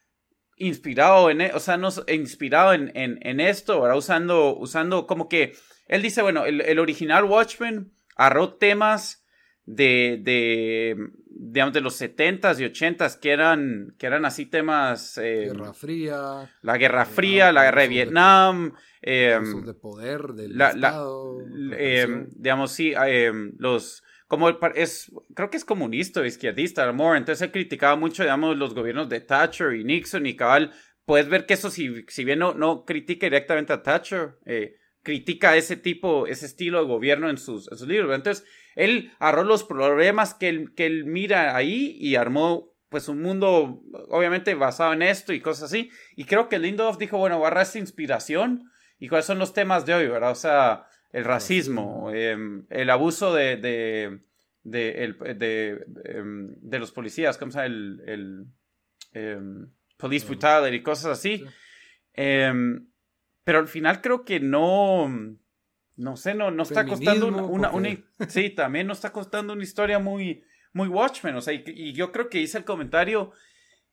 inspirado en, e- o sea, no, inspirado en, en, en esto, ¿verdad? Usando, usando como que, él dice, bueno, el, el original Watchmen agarró temas de, de, digamos, de los 70s y 80s que eran, que eran así temas... eh, Guerra Fría, la Guerra eh, Fría, la Guerra de Vietnam, eh, de poder del la- la- Estado. eh, represión. digamos, sí, eh, los, como el es, creo que es comunista o izquierdista, Moore, entonces él criticaba mucho, digamos, los gobiernos de Thatcher y Nixon y cabal, puedes ver que eso, si, si bien no, no critica directamente a Thatcher, eh, critica ese tipo, ese estilo de gobierno en sus, en sus libros, entonces él agarró los problemas que él, que él mira ahí y armó pues un mundo obviamente basado en esto y cosas así. Y creo que Lindelof dijo, bueno, voy a agarrar esta inspiración y cuáles son los temas de hoy, ¿verdad? O sea, el racismo, em, el abuso de, de, de, el- de, em, de los policías, ¿cómo se llama? El, el em, police brutality y cosas así. Sí. Pero al final creo que no, no sé, no, no está costando una, una, sí, también no está costando una historia muy, muy Watchmen, o sea, y, y yo creo que hice el comentario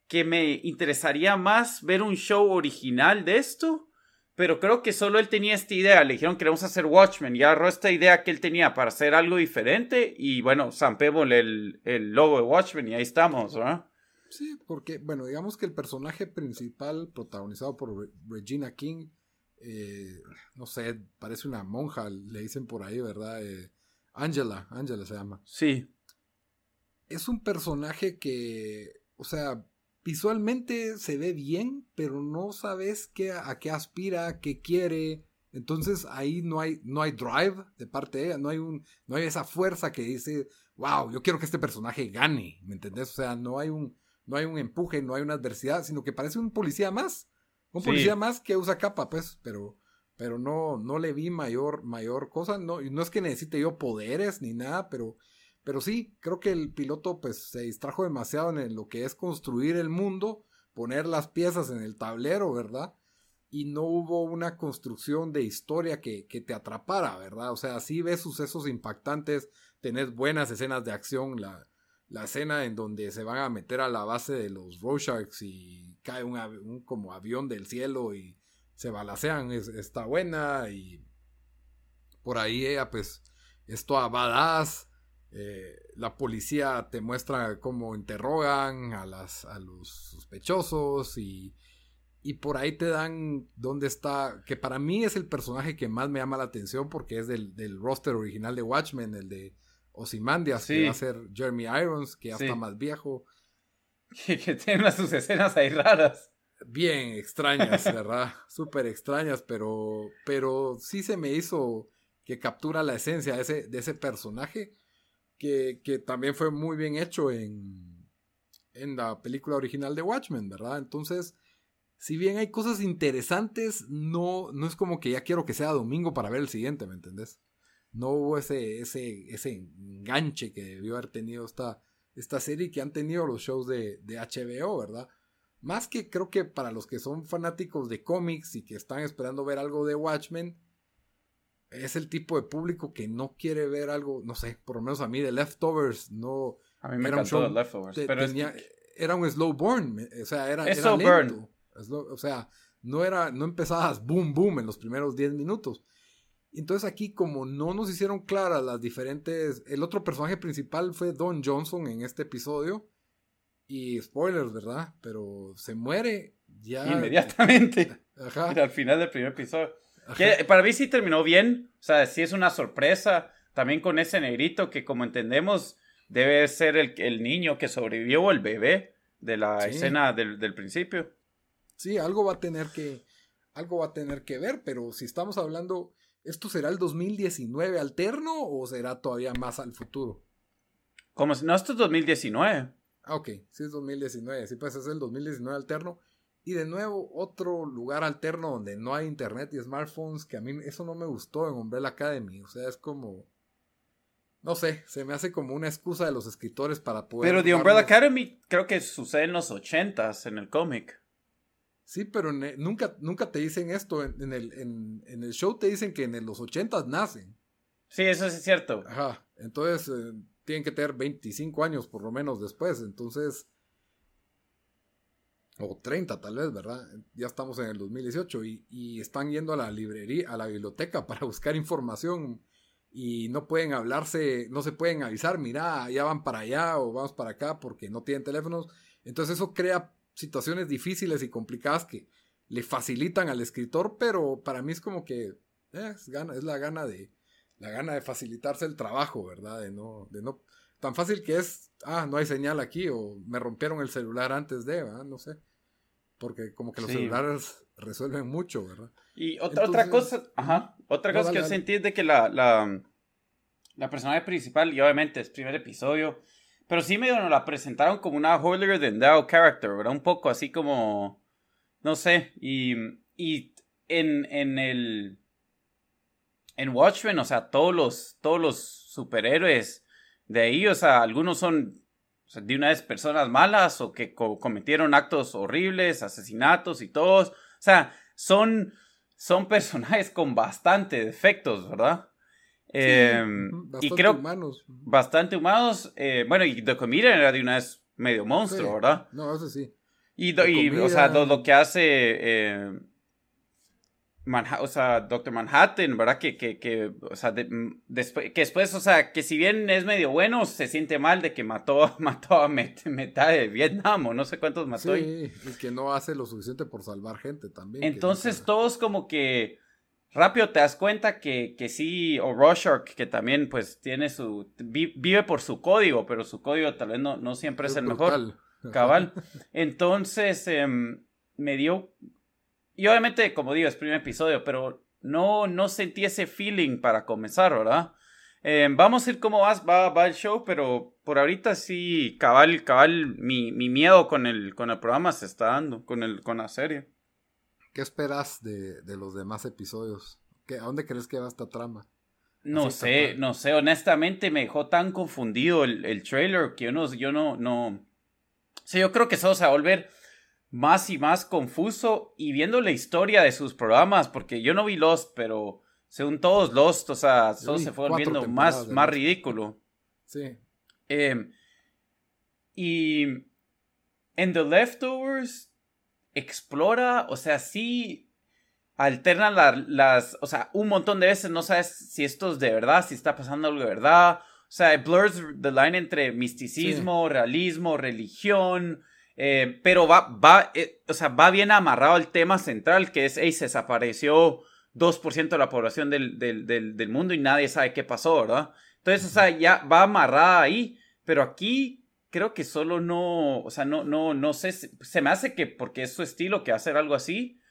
que me interesaría más ver un show original de esto, pero creo que solo él tenía esta idea, le dijeron queremos hacer Watchmen, y agarró esta idea que él tenía para hacer algo diferente, y bueno, zampémosle el, el logo de Watchmen y ahí estamos, ¿verdad? Sí, porque, bueno, digamos que el personaje principal, protagonizado por Re- Regina King, eh, no sé, parece una monja, le dicen por ahí, ¿verdad? Eh, Angela, Angela se llama. Sí, Es un personaje que, o sea, visualmente se ve bien, pero no sabes qué, a qué aspira, qué quiere. Entonces ahí no hay, no hay drive de parte de ella, no hay, un, no hay esa fuerza que dice, wow, yo quiero que este personaje gane, ¿me entendés? O sea, no hay un, no hay un empuje, no hay una adversidad, sino que parece un policía más. Un Sí. policía más que usa capa, pues, pero, pero no, no le vi mayor, mayor cosa. No, no es que necesite yo poderes ni nada, pero, pero sí, creo que el piloto pues se distrajo demasiado en el- lo que es construir el mundo, poner las piezas en el tablero, ¿verdad? Y no hubo una construcción de historia que, que te atrapara, ¿verdad? O sea, sí ves sucesos impactantes, tenés buenas escenas de acción, la, la escena en donde se van a meter a la base de los Rorschachs y cae un, como avión del cielo y se balacean, es- está buena y por ahí ella pues es toda badass. eh, la policía te muestra cómo interrogan a, las, a los sospechosos y, y por ahí te dan dónde está, que para mí es el personaje que más me llama la atención porque es del, del roster original de Watchmen, el de Ozymandias, Sí. que va a ser Jeremy Irons, que ya Sí. está más viejo. Que, tiene sus escenas ahí raras. bien extrañas, ¿verdad? Súper extrañas, pero, pero sí se me hizo que captura la esencia de ese, de ese personaje, que, que también fue muy bien hecho en, en la película original de Watchmen, ¿verdad? Entonces, si bien hay cosas interesantes, no, no es como que ya quiero que sea domingo para ver el siguiente, ¿me entendés? No hubo ese, ese, ese enganche que debió haber tenido esta, esta serie que han tenido los shows de, de HBO, ¿verdad? Más que creo que para los que son fanáticos de cómics y que están esperando ver algo de Watchmen, es el tipo de público que no quiere ver algo, no sé, por lo menos a mí de Leftovers, no, A mí me encantó Leftovers. pero Era un slow burn, o sea, era, era lento. o sea, no, era, no empezabas boom, boom en los primeros 10 minutos. Entonces aquí como no nos hicieron claras las diferentes... El otro personaje principal fue Don Johnson en este episodio. Y spoilers, ¿verdad? Pero se muere ya... Inmediatamente. Ajá. Al final del primer episodio. Que para mí sí terminó bien. O sea, sí es una sorpresa. También con ese negrito que como entendemos debe ser el, el niño que sobrevivió o el bebé de la escena del, del principio. Sí, algo va a tener que... Algo va a tener que ver, pero si estamos hablando ¿Esto será el 2019 alterno o será todavía más al futuro? Como si no, esto es 2019. Ah, ok, sí es 2019, sí pues es el 2019 alterno. Y de nuevo, otro lugar alterno donde no hay internet y smartphones, que a mí eso no me gustó en Umbrella Academy. O sea, es como... No sé, se me hace como una excusa de los escritores para poder... Pero The Umbrella Academy creo que sucede en los 80s en el cómic. Sí, pero nunca, nunca te dicen esto. En, el, en, el, show te dicen que en los 80 nacen. Sí, eso es cierto. Ajá. Entonces eh, tienen que tener 25 años por lo menos después. Entonces. O 30 tal vez, ¿verdad? Ya estamos en el 2018 y, y están yendo a la librería, a la biblioteca para buscar información y no pueden hablarse, no se pueden avisar, mira, ya van para allá o vamos para acá porque no tienen teléfonos. Entonces eso crea situaciones difíciles y complicadas que le facilitan al escritor, pero para mí es como que eh, es, gana, es la gana de la gana de facilitarse el trabajo, ¿verdad? De no, de no, tan fácil que es, ah, no hay señal aquí o me rompieron el celular antes de, ¿verdad? No sé. Porque como que los celulares resuelven mucho, ¿verdad? Y otra, otra cosa, ajá, otra cosa que yo sentí es de que la, la, la personaje principal, y obviamente es primer episodio, pero sí medio nos la presentaron como una holier than thou character, ¿verdad? Un poco así como. No sé. Y. Y en, en el. En Watchmen, o sea, todos los, todos los superhéroes de ahí, o sea, algunos son de una vez personas malas o que cometieron actos horribles, asesinatos y todos. O sea, son, son personajes con bastante defectos, ¿verdad? Em, y creo humanos. bastante humanos. Eh, bueno, y The Comedian era de una vez medio monstruo, ¿verdad? No, eso sí. Y, o sea, lo, que hace eh, o sea, Doctor Manhattan, ¿verdad? Que, que, que o sea, después, que después, o sea, que si bien es medio bueno, se siente mal de que mató, mató a mitad de Vietnam o no sé cuántos mató. Sí, y que no hace lo suficiente por salvar gente también. Entonces todos como que rápido te das cuenta que, que sí, o Rorschach, que también pues tiene su, vive por su código, pero su código tal vez no, no siempre es, el mejor. Cabal. Entonces, em, me dio, y obviamente, como digo, es primer episodio, pero no, no sentí ese feeling para comenzar, ¿verdad? Em, vamos a ir cómo va, va, va, el show, pero por ahorita sí, cabal, cabal, mi, mi miedo con el, con el programa se está dando, con, el, con la serie. ¿Qué esperas de, los demás episodios? ¿A dónde crees que va esta trama? No sé, no sé, honestamente me dejó tan confundido el, trailer que yo no, yo no, no. O sea, yo creo que eso se va a volver más y más confuso y viendo la historia de sus programas, porque yo no vi Lost, pero según todos Lost, o sea, todo se fue volviendo más, más ridículo. Sí. Em, y en The Leftovers explora, o sea, sí alterna las, o sea, un montón de veces no sabes si esto es de verdad, si está pasando algo de verdad. O sea, blurs the line entre misticismo, realismo, religión. Eh, pero va, va, eh, o sea, va bien amarrado al tema central, que es, hey, se desapareció 2% de la población del, del, del, mundo y nadie sabe qué pasó, ¿verdad? Entonces, o sea, ya va amarrada ahí, pero aquí creo que solo no, o sea, no, no, no sé, se me hace que porque es su estilo que hacer algo así,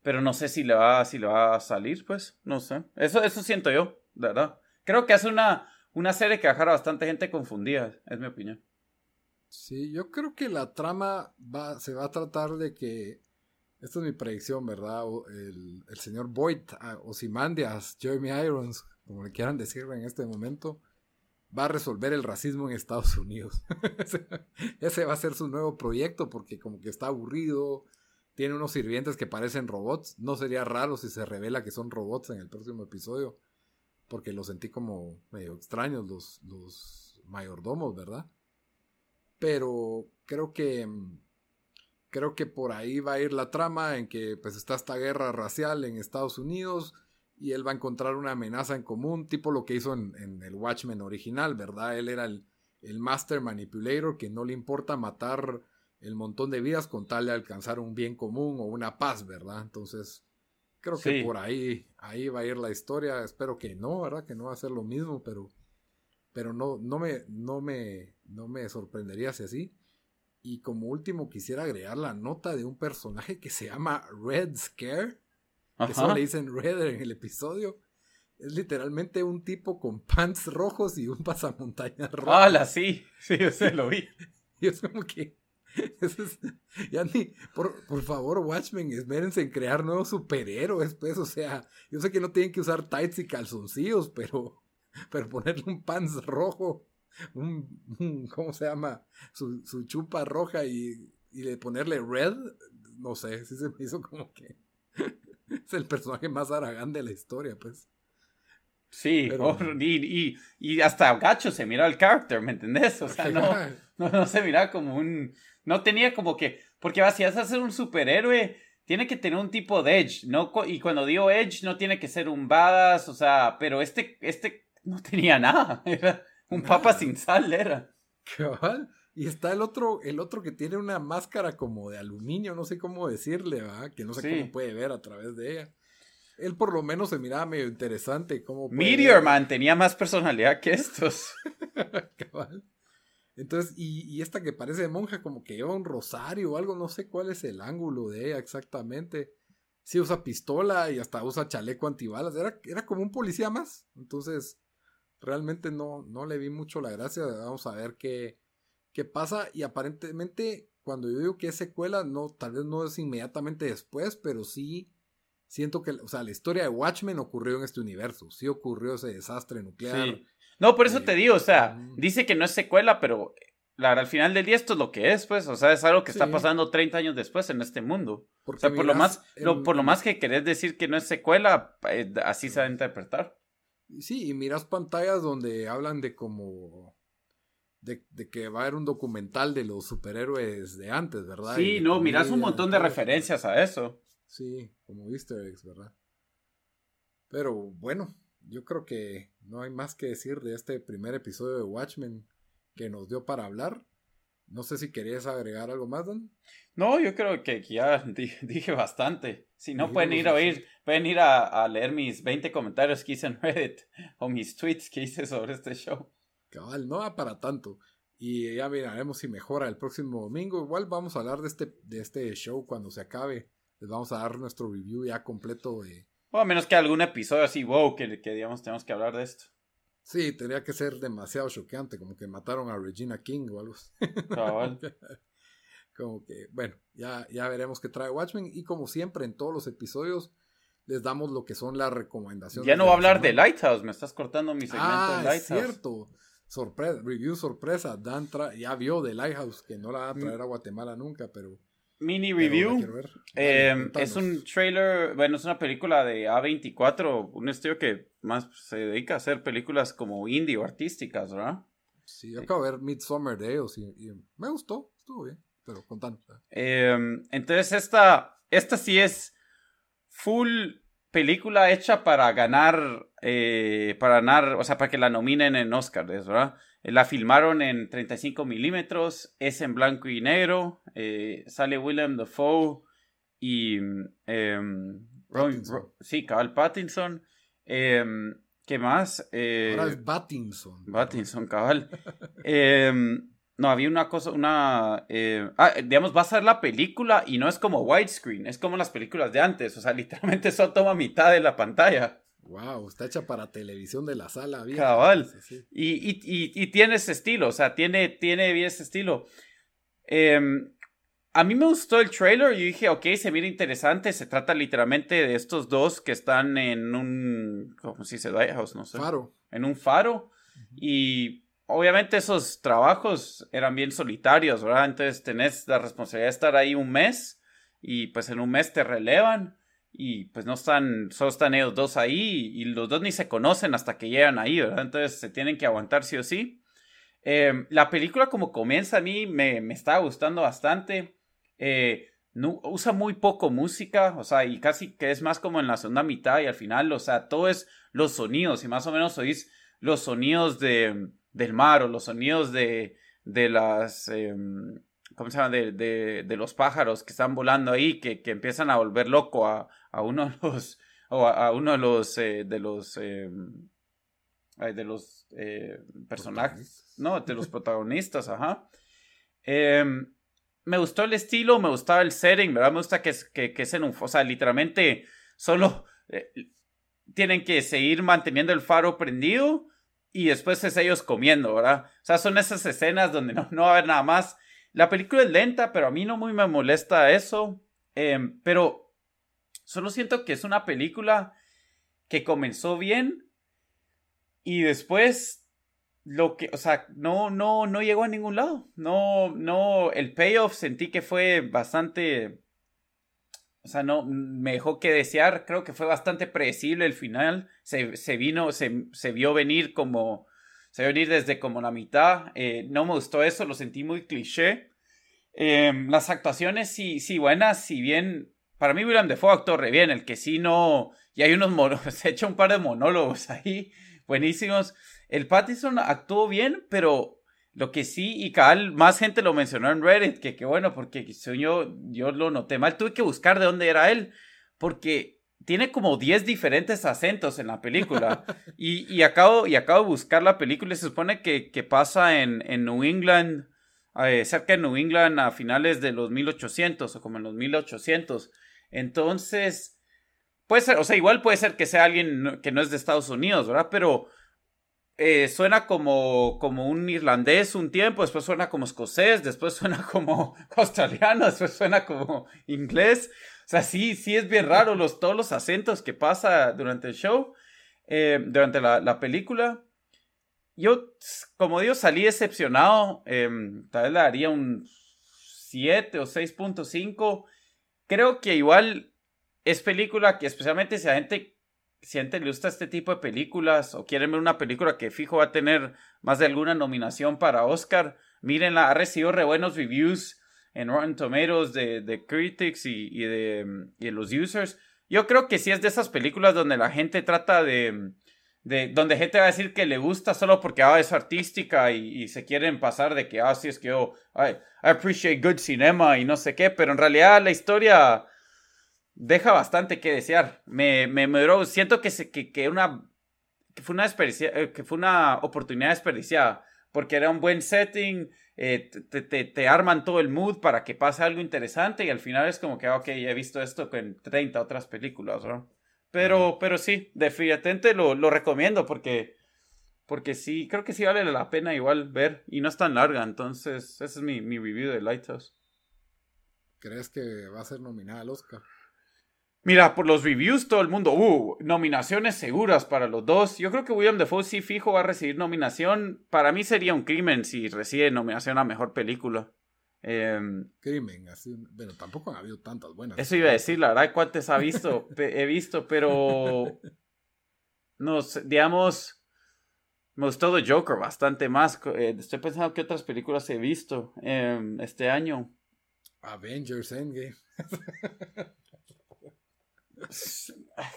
pero no sé si le va, si le va a salir, pues, no sé. Eso, eso siento yo, verdad. Creo que hace una, una serie que dejará bastante gente confundida, es mi opinión. Sí, yo creo que la trama va, se va a tratar de que, esta es mi predicción, ¿verdad? El, el señor Boyd, Ozymandias, Jeremy Irons, como le quieran decir en este momento, va a resolver el racismo en Estados Unidos. Ese va a ser su nuevo proyecto porque como que está aburrido, tiene unos sirvientes que parecen robots. No sería raro si se revela que son robots en el próximo episodio, porque los sentí como medio extraños los, los mayordomos, ¿verdad? pero creo que creo que por ahí va a ir la trama en que pues está esta guerra racial en Estados Unidos y él va a encontrar una amenaza en común, tipo lo que hizo en, el Watchmen original, ¿verdad? Él era el, el, Master Manipulator que no le importa matar el montón de vidas con tal de alcanzar un bien común o una paz, ¿verdad? Entonces, creo que por ahí, ahí va a ir la historia. Espero que no, ¿verdad? Que no va a ser lo mismo, pero, pero no, no, me, no, me, no me sorprendería si así. Y como último quisiera agregar la nota de un personaje que se llama Red Scare, que solo le dicen Red en el episodio. Es literalmente un tipo con pants rojos y un pasamontañas rojo. ¡Hala, sí! Sí, yo se lo vi. y es como que... ya ni, por, por, favor, Watchmen, espérense en crear nuevos superhéroes, pues, o sea, yo sé que no tienen que usar tights y calzoncillos, pero, pero ponerle un pants rojo un, ¿cómo se llama? Su, su chupa roja y, y de ponerle red, no sé, si se me hizo como que es el personaje más aragán de la historia, pues. Sí, y, y, hasta gacho se mira el character, ¿me entendés? O sea, no, no, se mira como un... No tenía como que... Porque si vas a ser un superhéroe, tiene que tener un tipo de edge, ¿no? Y cuando digo edge, no tiene que ser un badass, o sea, pero este, este no tenía nada. Era, un papa sin sal era. Y está el otro, el otro que tiene una máscara como de aluminio, no sé cómo decirle, ¿verdad? Que no sé cómo puede ver a través de ella. Él por lo menos se miraba medio interesante. Cómo Meteor Man tenía más personalidad que estos. Entonces, y, y, esta que parece monja, como que lleva un rosario o algo, no sé cuál es el ángulo de ella exactamente. Sí usa pistola y hasta usa chaleco antibalas. Era, era como un policía más. Entonces, realmente no, no le vi mucho la gracia. Vamos a ver qué, qué pasa. Y aparentemente, cuando yo digo que es secuela, no, tal vez no es inmediatamente después, pero sí siento que, o sea, la historia de Watchmen ocurrió en este universo. Sí ocurrió ese desastre nuclear. No, por eso eh, te digo, o sea, dice que no es secuela, pero la, al final del día esto es lo que es, pues, o sea, es algo que está pasando 30 años después en este mundo. o sea, por lo más, por lo más que querés decir que no es secuela, eh, así se va a interpretar. Sí, y miras pantallas donde hablan de como... De, que va a haber un documental de los superhéroes de antes, ¿verdad? Sí, no, miras un montón de referencias a eso. Sí, como easter eggs, ¿verdad? Pero bueno, yo creo que no hay más que decir de este primer episodio de Watchmen que nos dio para hablar. No sé si querías agregar algo más, Don. No, yo creo que ya dije bastante. Si no, pueden ir a oír, pueden ir a, leer mis 20 comentarios que hice en Reddit o mis tweets que hice sobre este show. Cabal, no va para tanto. Y ya miraremos si mejora el próximo domingo. Igual vamos a hablar de este, de este show cuando se acabe. Les vamos a dar nuestro review ya completo de... O a menos que algún episodio así, wow, que, que digamos tenemos que hablar de esto. Sí, tendría que ser demasiado choqueante, como que mataron a Regina King o algo así. como que, bueno, ya, ya veremos qué trae Watchmen. Y como siempre, en todos los episodios, les damos lo que son las recomendaciones. Ya no va a hablar de Lighthouse, me estás cortando mi segmento ah, de Lighthouse. Es cierto. Sorpresa, review sorpresa. Dan ya vio de Lighthouse, que no la va a traer a Guatemala nunca, pero mini review. Em, es un trailer, bueno, es una película de A24, un estudio que más se dedica a hacer películas como indie o artísticas, ¿verdad? Sí, yo acabo de ver Midsummer de ellos y, me gustó, estuvo bien, pero con em, entonces esta, esta sí es full película hecha para ganar, eh, para ganar, o sea, para que la nominen en Oscar, ¿verdad? La filmaron en 35 milímetros, es en blanco y negro, eh, sale Willem Dafoe y eh, sí, cabal Pattinson. Em, ¿Qué más? Eh, Ahora es Pattinson. Pattinson, cabal. Em, no, había una cosa, una... Eh, ah, digamos, va a ser la película y no es como widescreen, es como las películas de antes, o sea, literalmente eso toma mitad de la pantalla. Wow, está hecha para televisión de la sala. Bien. Cabal. Y, y, y, tiene ese estilo, o sea, tiene, tiene bien ese estilo. Em, a mí me gustó el trailer y dije, ok, se mira interesante. Se trata literalmente de estos dos que están en un. ¿Cómo se dice? Lighthouse, no sé. Faro. En un faro. Y obviamente esos trabajos eran bien solitarios, ¿verdad? Entonces tenés la responsabilidad de estar ahí un mes y pues en un mes te relevan y pues no están, solo están ellos dos ahí y los dos ni se conocen hasta que llegan ahí, ¿verdad? Entonces se tienen que aguantar sí o sí. Em, la película como comienza a mí me, me estaba gustando bastante. Eh, usa muy poco música, o sea, y casi que es más como en la segunda mitad y al final, o sea, todo es los sonidos y más o menos oís los sonidos de, del mar o los sonidos de, de las, em, ¿cómo se llama? De, de, los pájaros que están volando ahí, que, que empiezan a volver loco a, a uno de los, o a, uno de los, eh, de los, em, de los eh, personajes, no, de los protagonistas, ajá. Em, me gustó el estilo, me gustaba el setting, ¿verdad? Me gusta que, que, que es en un, o sea, literalmente solo eh, tienen que seguir manteniendo el faro prendido y después es ellos comiendo, ¿verdad? O sea, son esas escenas donde no, no va a haber nada más. La película es lenta, pero a mí no muy me molesta eso. Em, pero solo siento que es una película que comenzó bien y después lo que, o sea, no, no, no llegó a ningún lado. No, no, el payoff sentí que fue bastante, o sea, no, me dejó que desear. Creo que fue bastante predecible el final. Se, se vino, se, se, vio venir como, se venir desde como la mitad. Eh, no me gustó eso, lo sentí muy cliché. Em, las actuaciones sí, sí buenas, si bien para mí William Defoe actuó re bien, el que sí no, y hay unos monólogos, se echa un par de monólogos ahí buenísimos. El Pattison actuó bien, pero lo que sí, y cabal, más gente lo mencionó en Reddit, que, que bueno, porque yo, yo lo noté mal. Tuve que buscar de dónde era él, porque tiene como 10 diferentes acentos en la película. y, y, acabo, y acabo de buscar la película y se supone que, que pasa en, en New England, eh, cerca de New England a finales de los 1800 o como en los 1800. Entonces, puede ser, o sea, igual puede ser que sea alguien que no es de Estados Unidos, ¿verdad? Pero eh, suena como, como un irlandés un tiempo, después suena como escocés, después suena como australiano, después suena como inglés. O sea, sí, sí es bien raro los, todos los acentos que pasa durante el show, eh, durante la, película. Yo, como digo, salí decepcionado. Em, tal vez le daría un 7 o 6.5. Creo que igual es película que especialmente si a gente, si a gente le gusta este tipo de películas o quieren ver una película que fijo va a tener más de alguna nominación para Oscar, mírenla, ha recibido re buenos reviews en Rotten Tomatoes de, de critics y, y, de, y los users. Yo creo que sí es de esas películas donde la gente trata de, de donde gente va a decir que le gusta solo porque ah, es artística y, y, se quieren pasar de que, ah, sí, es que yo, I, I, appreciate good cinema y no sé qué, pero en realidad la historia deja bastante que desear. Me, me, me siento que, se, que, que, una, que, fue una eh, que fue una oportunidad desperdiciada, porque era un buen setting, eh, te, te, te, arman todo el mood para que pase algo interesante y al final es como que, ok, he visto esto en 30 otras películas, ¿no? Pero, pero sí, definitivamente lo, lo recomiendo porque, porque sí, creo que sí vale la pena igual ver y no es tan larga, entonces ese es mi, mi review de Lighthouse. ¿Crees que va a ser nominada al Oscar? Mira, por los reviews todo el mundo, uh, nominaciones seguras para los dos. Yo creo que William Defoe sí fijo va a recibir nominación. Para mí sería un crimen si recibe nominación a Mejor Película. Em, crimen, así, bueno, tampoco han habido tantas buenas. Eso iba a decir, la verdad, ¿cuántas ha visto? he visto, pero... Nos, digamos, me gustó The Joker bastante más. Eh, estoy pensando qué otras películas he visto em, este año. Avengers Endgame.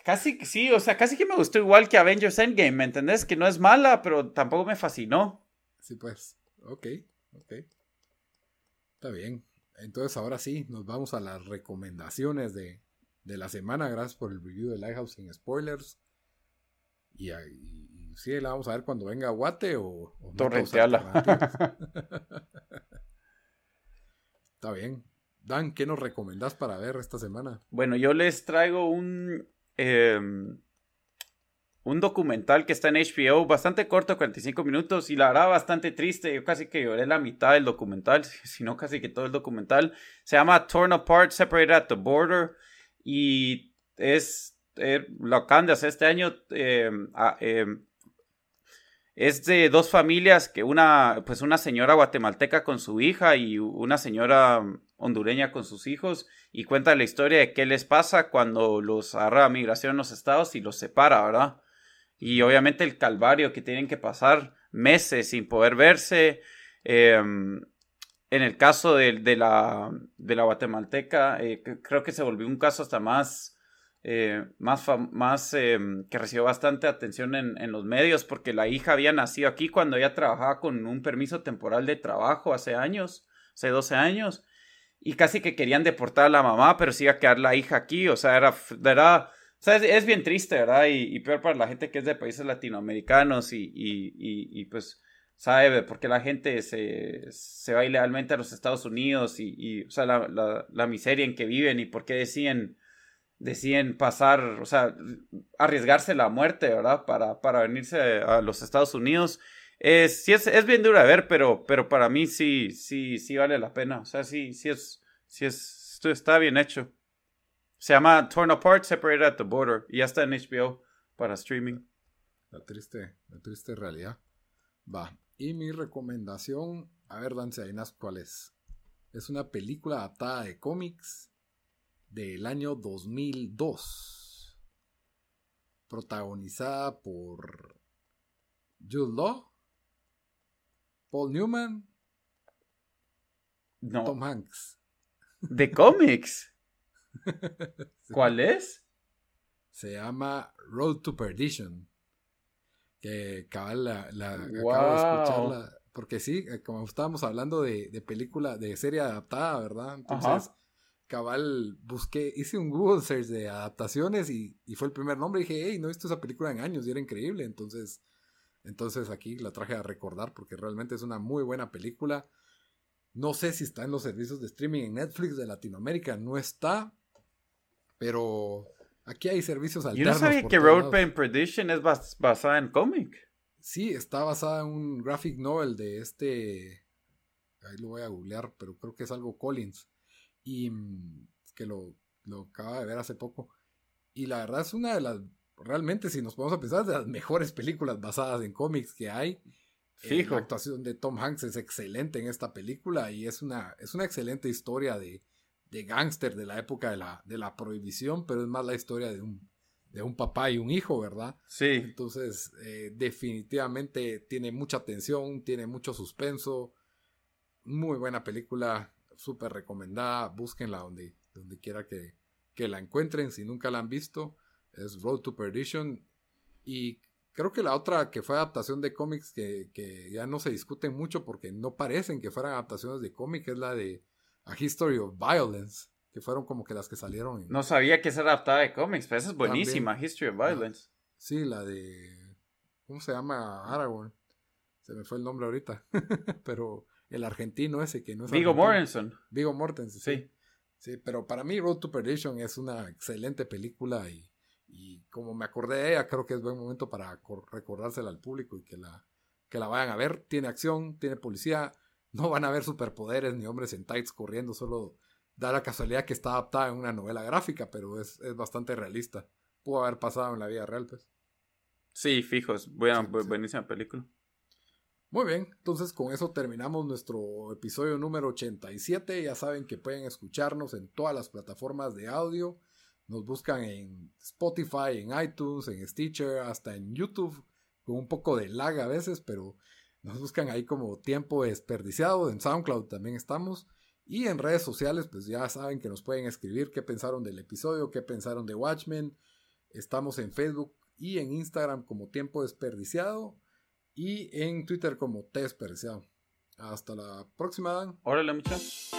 Casi sí, o sea, casi que me gustó igual que Avengers Endgame, ¿me entendés? Que no es mala, pero tampoco me fascinó. Sí, pues, ok, ok. Está bien. Entonces ahora sí, nos vamos a las recomendaciones de, de la semana. Gracias por el review de Lighthouse sin spoilers. Y, y, sí, la vamos a ver cuando venga Guate o... o Torrenteala. Está bien. Dan, ¿qué nos recomendás para ver esta semana? Bueno, yo les traigo un, em, un documental que está en HBO, bastante corto, 45 minutos, y la verdad bastante triste. Yo casi que lloré la mitad del documental, si no casi que todo el documental. Se llama Torn Apart, Separated at the Border, y es, eh, lo acaban de este año. Em, em, es de dos familias, que una, pues una señora guatemalteca con su hija y una señora hondureña con sus hijos y cuenta la historia de qué les pasa cuando los agarra migración en los estados y los separa, ¿verdad? Y obviamente el calvario que tienen que pasar meses sin poder verse. Em, en el caso de, la, de la guatemalteca, eh, creo que se volvió un caso hasta más, eh, más, más em, que recibió bastante atención en, en, los medios, porque la hija había nacido aquí cuando ella trabajaba con un permiso temporal de trabajo hace años, hace 12 años, y casi que querían deportar a la mamá, pero sí a quedar la hija aquí, o sea, era, era o sea, es, bien triste, ¿verdad? Y, peor para la gente que es de países latinoamericanos y, y, y pues sabe por qué la gente se, se, va ilegalmente a los Estados Unidos y, o sea, la, la, la, miseria en que viven y por qué deciden, deciden pasar, o sea, arriesgarse la muerte, ¿verdad? Para, para venirse a los Estados Unidos. Es, sí es, es bien duro de ver, pero, pero para mí sí, sí, sí vale la pena. O sea, sí, sí es, sí es, está bien hecho. Se llama Torn Apart, Separated at the Border. Y ya está en HBO para streaming. La triste, la triste realidad. Va. Y mi recomendación, a ver, Dance Ainas, ¿cuál es? Es una película adaptada de cómics del año 2002. Protagonizada por Jude Law, Paul Newman, no. Tom Hanks. ¿De cómics? ¿Cuál es? Se llama Road to Perdition. Que cabal la, acabo de escucharla. Porque sí, eh, como estábamos hablando de, película, de serie adaptada, ¿verdad? Entonces, cabal, busqué, hice un Google search de adaptaciones y, fue el primer nombre. Y dije, hey, no he visto esa película en años y era increíble. Entonces, entonces aquí la traje a recordar porque realmente es una muy buena película. No sé si está en los servicios de streaming en Netflix de Latinoamérica, no está, pero aquí hay servicios alternos. Yo no sabía que Road Pain Perdition es basada en cómic. Sí, está basada en un graphic novel de este. Ahí lo voy a googlear, pero creo que es algo Collins. Y mm, que lo, lo acaba de ver hace poco. Y la verdad es una de las. Realmente, si nos podemos a pensar, de las mejores películas basadas en cómics que hay. Eh, Fijo. la actuación de Tom Hanks es excelente en esta película y es una, es una excelente historia de, de gángster de la época de la, de la prohibición, pero es más la historia de un, de un papá y un hijo, ¿verdad? Sí. Entonces, eh, definitivamente tiene mucha tensión, tiene mucho suspenso. Muy buena película, súper recomendada. Búsquenla donde, donde quiera que, que la encuentren. Si nunca la han visto, es Road to Perdition. Y creo que la otra que fue adaptación de cómics que, que ya no se discuten mucho porque no parecen que fueran adaptaciones de cómics es la de a History of Violence, que fueron como que las que salieron. No sabía que se adaptaba de cómics, pero esa es buenísima, History of Violence. sí, la de. ¿Cómo se llama? Aragorn. Se me fue el nombre ahorita. pero el argentino ese que no es. Vigo Mortensen. Vigo Mortensen, sí. sí. pero para mí Road to Perdition es una excelente película y, y como me acordé de ella, creo que es buen momento para recordársela al público y que la, que la vayan a ver. Tiene acción, tiene policía, no van a ver superpoderes ni hombres en tights corriendo, solo da la casualidad que está adaptada en una novela gráfica, pero es, bastante realista. Pudo haber pasado en la vida real, pues. Sí, fijos. Buena, buenísima película. Muy bien, entonces con eso terminamos nuestro episodio número 87. Ya saben que pueden escucharnos en todas las plataformas de audio. Nos buscan en Spotify, en iTunes, en Stitcher, hasta en YouTube, con un poco de lag a veces, pero nos buscan ahí como tiempo desperdiciado. En SoundCloud también estamos. Y en redes sociales, pues ya saben que nos pueden escribir qué pensaron del episodio, qué pensaron de Watchmen. Estamos en Facebook y en Instagram como Tiempo Desperdiciado. Y en Twitter como T Desperdiciado. Hasta la próxima, Dan. Órale, muchachos.